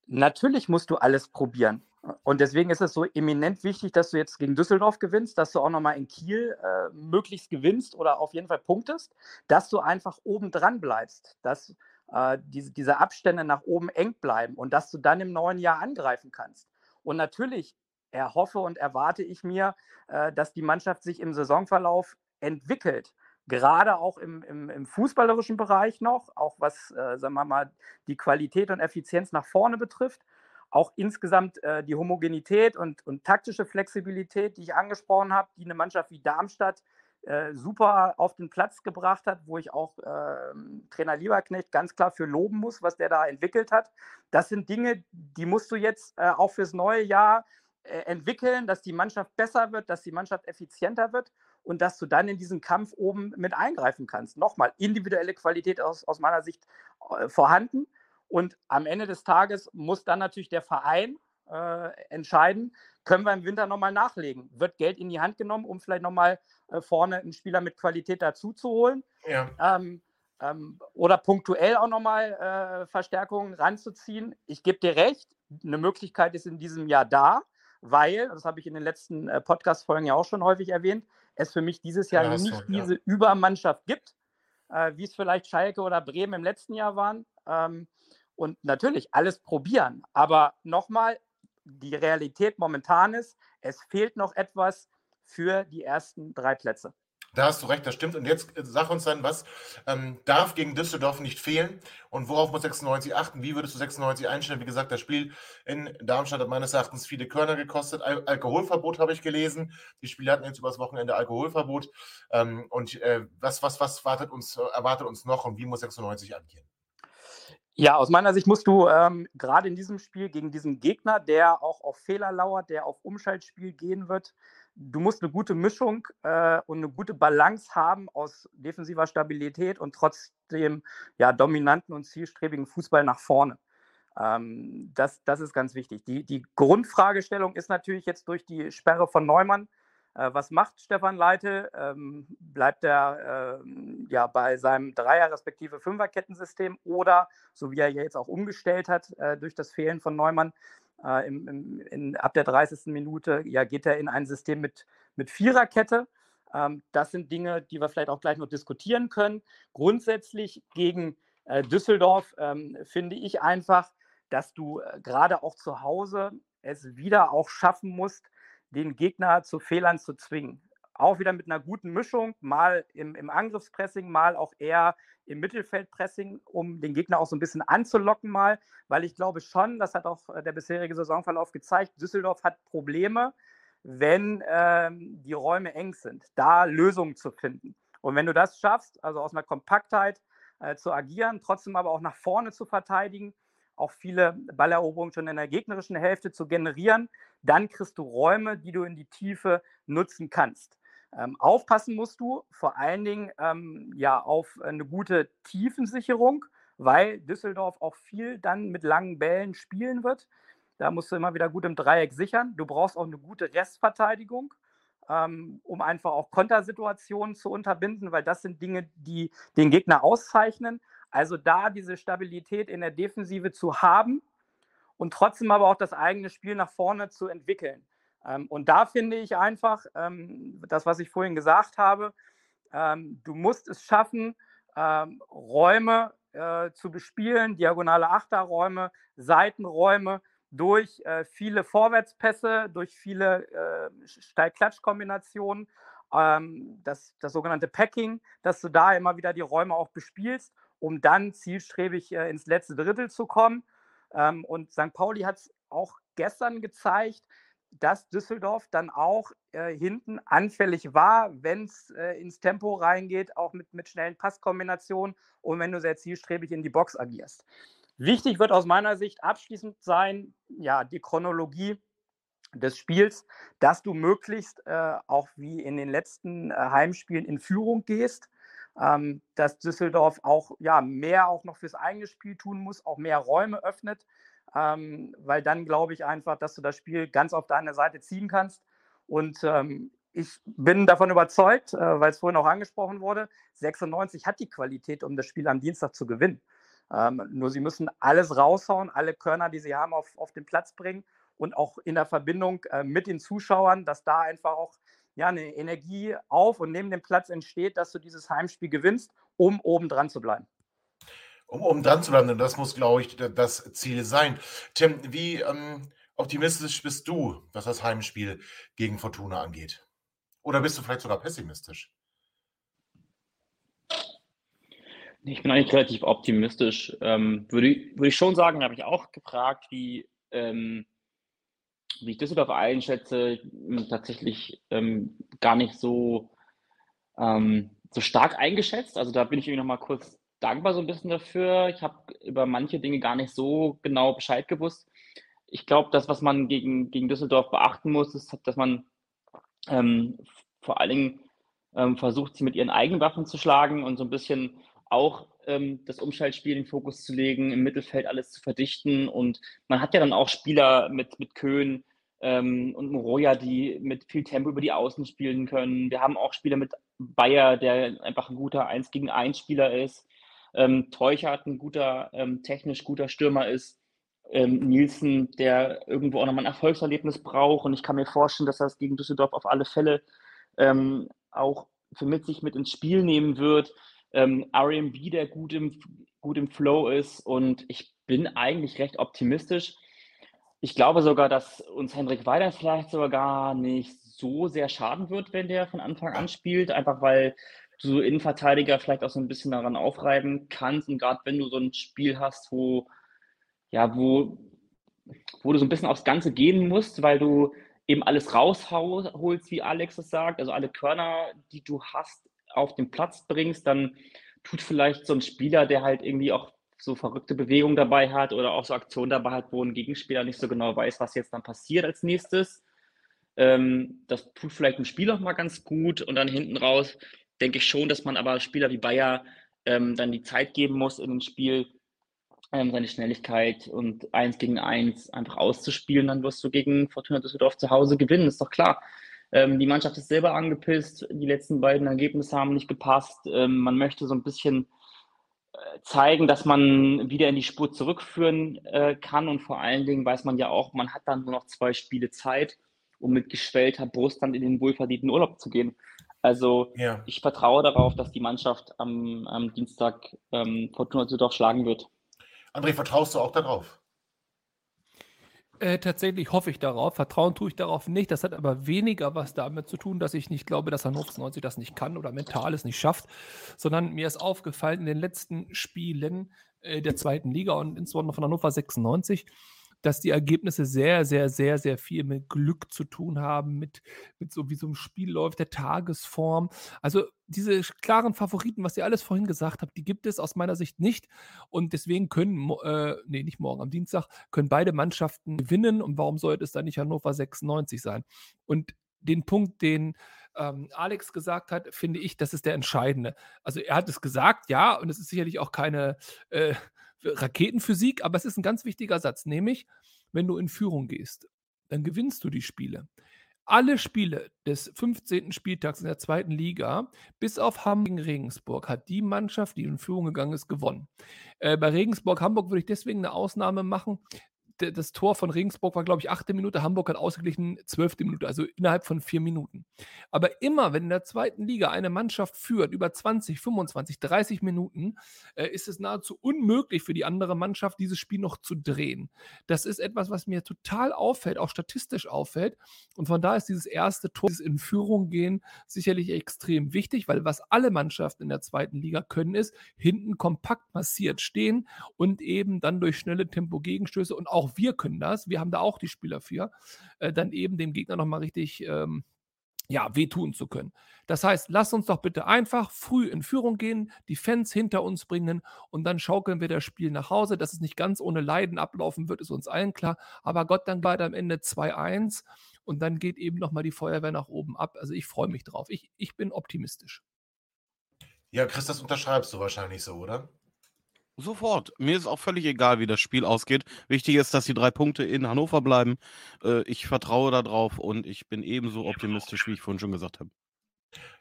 C: Natürlich musst du alles probieren. Und deswegen ist es so eminent wichtig, dass du jetzt gegen Düsseldorf gewinnst, dass du auch nochmal in Kiel äh, möglichst gewinnst oder auf jeden Fall punktest, dass du einfach oben dran bleibst. Dass äh, diese, diese Abstände nach oben eng bleiben und dass du dann im neuen Jahr angreifen kannst. Und natürlich erhoffe und erwarte ich mir, äh, dass die Mannschaft sich im Saisonverlauf entwickelt. Gerade auch im, im, im fußballerischen Bereich noch, auch was, äh, sagen wir mal, die Qualität und Effizienz nach vorne betrifft. Auch insgesamt äh, die Homogenität und, und taktische Flexibilität, die ich angesprochen habe, die eine Mannschaft wie Darmstadt äh, super auf den Platz gebracht hat, wo ich auch äh, Trainer Lieberknecht ganz klar für loben muss, was der da entwickelt hat. Das sind Dinge, die musst du jetzt äh, auch fürs neue Jahr äh, entwickeln, dass die Mannschaft besser wird, dass die Mannschaft effizienter wird und dass du dann in diesen Kampf oben mit eingreifen kannst. Nochmal, individuelle Qualität aus, aus meiner Sicht äh, vorhanden. Und am Ende des Tages muss dann natürlich der Verein äh, entscheiden, können wir im Winter nochmal nachlegen. Wird Geld in die Hand genommen, um vielleicht nochmal äh, vorne einen Spieler mit Qualität dazu zu holen? Ja. Ähm, ähm, oder punktuell auch nochmal äh, Verstärkungen ranzuziehen. Ich gebe dir recht, eine Möglichkeit ist in diesem Jahr da, weil, das habe ich in den letzten äh, Podcast-Folgen ja auch schon häufig erwähnt, es für mich dieses Jahr ja, nicht so, diese ja. Übermannschaft gibt, äh, wie es vielleicht Schalke oder Bremen im letzten Jahr waren. Ähm, und natürlich alles probieren. Aber nochmal, die Realität momentan ist, es fehlt noch etwas für die ersten drei Plätze.
A: Da hast du recht, das stimmt. Und jetzt äh, sag uns dann, was ähm, darf gegen Düsseldorf nicht fehlen und worauf muss 96 achten? Wie würdest du 96 einstellen? Wie gesagt, das Spiel in Darmstadt hat meines Erachtens viele Körner gekostet. Al Alkoholverbot habe ich gelesen. Die Spieler hatten jetzt übers Wochenende Alkoholverbot. Ähm, und äh, was, was, was wartet uns, erwartet uns noch und wie muss 96 agieren?
C: Ja, aus meiner Sicht musst du ähm, gerade in diesem Spiel gegen diesen Gegner, der auch auf Fehler lauert, der auf Umschaltspiel gehen wird, du musst eine gute Mischung äh, und eine gute Balance haben aus defensiver Stabilität und trotzdem ja, dominanten und zielstrebigen Fußball nach vorne. Ähm, das, das ist ganz wichtig. Die, die Grundfragestellung ist natürlich jetzt durch die Sperre von Neumann was macht Stefan Leite? Ähm, bleibt er äh, ja, bei seinem Dreier- respektive Fünferkettensystem oder, so wie er jetzt auch umgestellt hat äh, durch das Fehlen von Neumann, äh, im, im, in, ab der 30. Minute, ja, geht er in ein System mit, mit Viererkette. Ähm, das sind Dinge, die wir vielleicht auch gleich noch diskutieren können. Grundsätzlich gegen äh, Düsseldorf ähm, finde ich einfach, dass du äh, gerade auch zu Hause es wieder auch schaffen musst, den Gegner zu Fehlern zu zwingen. Auch wieder mit einer guten Mischung, mal im, im Angriffspressing, mal auch eher im Mittelfeldpressing, um den Gegner auch so ein bisschen anzulocken mal, weil ich glaube schon, das hat auch äh, der bisherige Saisonverlauf gezeigt, Düsseldorf hat Probleme, wenn ähm, die Räume eng sind, da Lösungen zu finden. Und wenn du das schaffst, also aus einer Kompaktheit äh, zu agieren, trotzdem aber auch nach vorne zu verteidigen, auch viele Balleroberungen schon in der gegnerischen Hälfte zu generieren, dann kriegst du Räume, die du in die Tiefe nutzen kannst. Ähm, aufpassen musst du vor allen Dingen ähm, ja, auf eine gute Tiefensicherung, weil Düsseldorf auch viel dann mit langen Bällen spielen wird. Da musst du immer wieder gut im Dreieck sichern. Du brauchst auch eine gute Restverteidigung, ähm, um einfach auch Kontersituationen zu unterbinden, weil das sind Dinge, die den Gegner auszeichnen. Also da diese Stabilität in der Defensive zu haben und trotzdem aber auch das eigene Spiel nach vorne zu entwickeln. Ähm, und da finde ich einfach, ähm, das, was ich vorhin gesagt habe, ähm, du musst es schaffen, Räume äh, zu bespielen, diagonale Achterräume, Seitenräume, durch äh, viele Vorwärtspässe, durch viele äh, Steil-Klatsch-Kombinationen, ähm, das, das sogenannte Packing, dass du da immer wieder die Räume auch bespielst um dann zielstrebig äh, ins letzte Drittel zu kommen. Ähm, und St. Pauli hat es auch gestern gezeigt, dass Düsseldorf dann auch äh, hinten anfällig war, wenn es äh, ins Tempo reingeht, auch mit, mit schnellen Passkombinationen und wenn du sehr zielstrebig in die Box agierst. Wichtig wird aus meiner Sicht abschließend sein, ja, die Chronologie des Spiels, dass du möglichst äh, auch wie in den letzten äh, Heimspielen in Führung gehst ähm, dass Düsseldorf auch ja, mehr auch noch fürs eigene Spiel tun muss, auch mehr Räume öffnet, ähm, weil dann glaube ich einfach, dass du das Spiel ganz auf deine Seite ziehen kannst. Und ähm, ich bin davon überzeugt, äh, weil es vorhin auch angesprochen wurde, 96 hat die Qualität, um das Spiel am Dienstag zu gewinnen. Ähm, nur sie müssen alles raushauen, alle Körner, die sie haben, auf, auf den Platz bringen und auch in der Verbindung äh, mit den Zuschauern, dass da einfach auch ja, eine Energie auf und neben dem Platz entsteht, dass du dieses Heimspiel gewinnst, um oben dran zu bleiben.
A: um, um dran zu bleiben. Das muss, glaube ich, das Ziel sein. Tim, wie ähm, optimistisch bist du, was das Heimspiel gegen Fortuna angeht? Oder bist du vielleicht sogar pessimistisch?
D: Ich bin eigentlich relativ optimistisch. Ähm, würde, würde ich schon sagen, habe ich auch gefragt, wie, ähm, wie ich Düsseldorf einschätze, tatsächlich ähm, gar nicht so, ähm, so stark eingeschätzt. Also da bin ich irgendwie noch mal kurz dankbar so ein bisschen dafür. Ich habe über manche Dinge gar nicht so genau Bescheid gewusst. Ich glaube, das, was man gegen, gegen Düsseldorf beachten muss, ist, dass man ähm, vor allen Dingen ähm, versucht, sie mit ihren eigenen Waffen zu schlagen und so ein bisschen auch ähm, das Umschaltspiel in den Fokus zu legen, im Mittelfeld alles zu verdichten. Und man hat ja dann auch Spieler mit, mit Köhn ähm, und Moroja, die mit viel Tempo über die Außen spielen können. Wir haben auch Spieler mit Bayer, der einfach ein guter 1 gegen 1 Spieler ist. Ähm, Teuchert ein guter, ähm, technisch guter Stürmer ist. Ähm, Nielsen, der irgendwo auch nochmal ein Erfolgserlebnis braucht. Und ich kann mir vorstellen, dass er es gegen Düsseldorf auf alle Fälle ähm, auch für mit sich mit ins Spiel nehmen wird ähm, RMB, der gut im, gut im Flow ist. Und ich bin eigentlich recht optimistisch. Ich glaube sogar, dass uns Hendrik Weider vielleicht sogar gar nicht so sehr schaden wird, wenn der von Anfang an spielt, einfach weil du so Innenverteidiger vielleicht auch so ein bisschen daran aufreiben kannst. Und gerade wenn du so ein Spiel hast, wo, ja, wo, wo du so ein bisschen aufs Ganze gehen musst, weil du eben alles rausholst, wie Alex es sagt, also alle Körner, die du hast, auf den Platz bringst, dann tut vielleicht so ein Spieler, der halt irgendwie auch so verrückte Bewegungen dabei hat oder auch so Aktionen dabei hat, wo ein Gegenspieler nicht so genau weiß, was jetzt dann passiert als nächstes. Ähm, das tut vielleicht ein Spiel auch mal ganz gut und dann hinten raus denke ich schon, dass man aber Spieler wie Bayer ähm, dann die Zeit geben muss in dem Spiel, ähm, seine Schnelligkeit und eins gegen eins einfach auszuspielen, dann wirst du gegen Fortuna Düsseldorf zu Hause gewinnen, ist doch klar. Ähm, die Mannschaft ist selber angepisst. Die letzten beiden Ergebnisse haben nicht gepasst. Ähm, man möchte so ein bisschen zeigen, dass man wieder in die Spur zurückführen äh, kann. Und vor allen Dingen weiß man ja auch, man hat dann nur noch zwei Spiele Zeit, um mit geschwellter Brust dann in den wohlverdienten Urlaub zu gehen. Also ja. ich vertraue darauf, dass die Mannschaft am, am Dienstag ähm, Fortuna Düsseldorf schlagen wird.
A: André, vertraust du auch darauf?
B: Äh, tatsächlich hoffe ich darauf. Vertrauen tue ich darauf nicht. Das hat aber weniger was damit zu tun, dass ich nicht glaube, dass Hannover 90 das nicht kann oder mental es nicht schafft, sondern mir ist aufgefallen in den letzten Spielen äh, der zweiten Liga und insbesondere von Hannover 96, dass die Ergebnisse sehr, sehr, sehr, sehr viel mit Glück zu tun haben, mit, mit so wie so ein Spiel läuft, der Tagesform. Also diese klaren Favoriten, was ihr alles vorhin gesagt habt, die gibt es aus meiner Sicht nicht. Und deswegen können, äh, nee, nicht morgen, am Dienstag, können beide Mannschaften gewinnen. Und warum sollte es dann nicht Hannover 96 sein? Und den Punkt, den ähm, Alex gesagt hat, finde ich, das ist der entscheidende. Also er hat es gesagt, ja, und es ist sicherlich auch keine äh, Raketenphysik, aber es ist ein ganz wichtiger Satz, nämlich, wenn du in Führung gehst, dann gewinnst du die Spiele. Alle Spiele des 15. Spieltags in der zweiten Liga, bis auf Hamburg gegen Regensburg, hat die Mannschaft, die in Führung gegangen ist, gewonnen. Äh, bei Regensburg-Hamburg würde ich deswegen eine Ausnahme machen, das Tor von Regensburg war, glaube ich, achte Minute. Hamburg hat ausgeglichen zwölfte Minute, also innerhalb von vier Minuten. Aber immer, wenn in der zweiten Liga eine Mannschaft führt, über 20, 25, 30 Minuten, äh, ist es nahezu unmöglich für die andere Mannschaft, dieses Spiel noch zu drehen. Das ist etwas, was mir total auffällt, auch statistisch auffällt. Und von da ist dieses erste Tor, dieses in Führung gehen, sicherlich extrem wichtig, weil was alle Mannschaften in der zweiten Liga können, ist hinten kompakt massiert stehen und eben dann durch schnelle Tempo-Gegenstöße und auch auch wir können das, wir haben da auch die Spieler für, äh, dann eben dem Gegner nochmal richtig ähm, ja, wehtun zu können. Das heißt, lass uns doch bitte einfach früh in Führung gehen, die Fans hinter uns bringen und dann schaukeln wir das Spiel nach Hause. Dass es nicht ganz ohne Leiden ablaufen wird, ist uns allen klar. Aber Gott, dann weiter am Ende 2-1 und dann geht eben nochmal die Feuerwehr nach oben ab. Also ich freue mich drauf. Ich, ich bin optimistisch.
A: Ja, Chris, das unterschreibst du wahrscheinlich so, oder?
G: Sofort. Mir ist auch völlig egal, wie das Spiel ausgeht. Wichtig ist, dass die drei Punkte in Hannover bleiben. Äh, ich vertraue darauf und ich bin ebenso optimistisch, wie ich vorhin schon gesagt habe.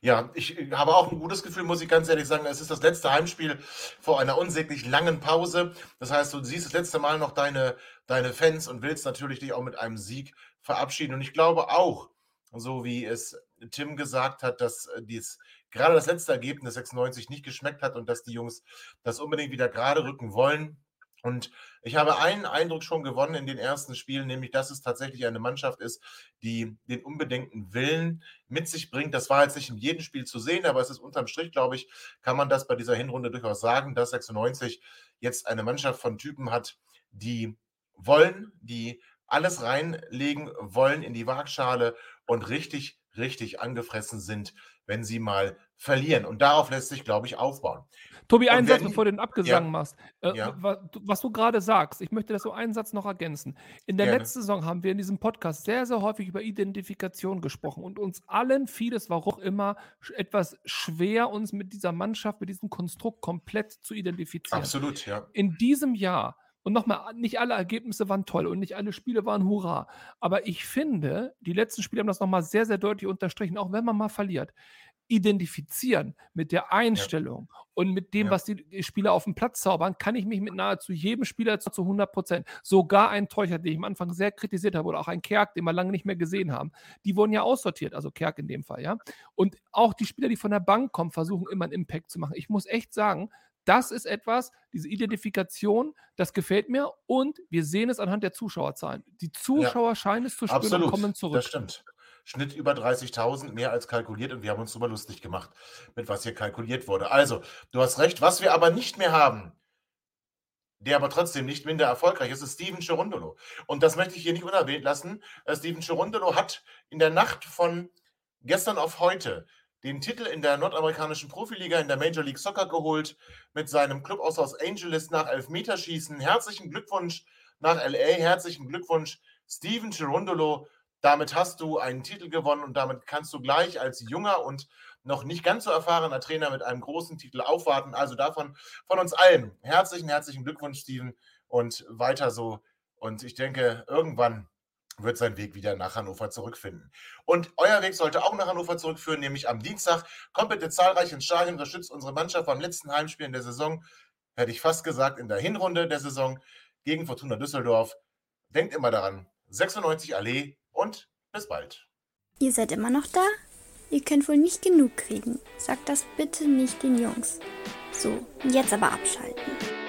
A: Ja, ich habe auch ein gutes Gefühl, muss ich ganz ehrlich sagen. Es ist das letzte Heimspiel vor einer unsäglich langen Pause. Das heißt, du siehst das letzte Mal noch deine, deine Fans und willst natürlich dich auch mit einem Sieg verabschieden. Und ich glaube auch, so wie es Tim gesagt hat, dass dies, gerade das letzte Ergebnis 96 nicht geschmeckt hat und dass die Jungs das unbedingt wieder gerade rücken wollen. Und ich habe einen Eindruck schon gewonnen in den ersten Spielen, nämlich dass es tatsächlich eine Mannschaft ist, die den unbedingten Willen mit sich bringt. Das war jetzt nicht in jedem Spiel zu sehen, aber es ist unterm Strich, glaube ich, kann man das bei dieser Hinrunde durchaus sagen, dass 96 jetzt eine Mannschaft von Typen hat, die wollen, die alles reinlegen wollen in die Waagschale und richtig, richtig angefressen sind, wenn sie mal verlieren. Und darauf lässt sich, glaube ich, aufbauen.
B: Tobi, einen Satz, bevor du den Abgesang
A: Ja.
B: machst. Äh,
A: Ja.
B: wa- du- Was du gerade sagst, ich möchte das so einen Satz noch ergänzen. In der
A: Gerne.
B: letzten Saison haben wir in diesem Podcast sehr, sehr häufig über Identifikation gesprochen und uns allen fiel es, warum auch immer, etwas schwer, uns mit dieser Mannschaft, mit diesem Konstrukt komplett zu identifizieren.
A: Absolut, ja.
B: in diesem Jahr, und nochmal, nicht alle Ergebnisse waren toll und nicht alle Spiele waren Hurra, aber ich finde, die letzten Spiele haben das nochmal sehr, sehr deutlich unterstrichen, auch wenn man mal verliert. Identifizieren mit der Einstellung und mit dem,
A: Ja.
B: was die Spieler auf dem Platz zaubern, kann ich mich mit nahezu jedem Spieler zu, zu 100 Prozent, sogar ein Teucher, den ich am Anfang sehr kritisiert habe, oder auch ein Kerk, den wir lange nicht mehr gesehen haben, die wurden ja aussortiert, also Kerk in dem Fall, ja. Und auch die Spieler, die von der Bank kommen, versuchen immer einen Impact zu machen. Ich muss echt sagen, das ist etwas, diese Identifikation, das gefällt mir und wir sehen es anhand der Zuschauerzahlen. Die Zuschauer scheinen es zu spüren
A: Absolut,
B: und kommen zurück.
A: das stimmt. Schnitt über 30.000, mehr als kalkuliert und wir haben uns darüber lustig gemacht, mit was hier kalkuliert wurde. Also, du hast recht, was wir aber nicht mehr haben, der aber trotzdem nicht minder erfolgreich ist, ist Steven Cherundolo. Und das möchte ich hier nicht unerwähnt lassen. Äh, Steven Cherundolo hat in der Nacht von gestern auf heute den Titel in der nordamerikanischen Profiliga in der Major League Soccer geholt mit seinem Club aus Los Angeles nach Elfmeterschießen. Herzlichen Glückwunsch nach LA, herzlichen Glückwunsch Steven Cherundolo. Damit hast du einen Titel gewonnen und damit kannst du gleich als junger und noch nicht ganz so erfahrener Trainer mit einem großen Titel aufwarten. Also davon von uns allen herzlichen, herzlichen Glückwunsch, Steven, und weiter so. Und ich denke, irgendwann wird sein Weg wieder nach Hannover zurückfinden. Und euer Weg sollte auch nach Hannover zurückführen, nämlich am Dienstag. Kommt bitte zahlreich ins Stadion, unterstützt unsere Mannschaft beim letzten Heimspiel in der Saison, hätte ich fast gesagt, in der Hinrunde der Saison gegen Fortuna Düsseldorf. Denkt immer daran, 96 Allee und bis bald.
H: Ihr seid immer noch da? Ihr könnt wohl nicht genug kriegen. Sagt das bitte nicht den Jungs. So, jetzt aber abschalten.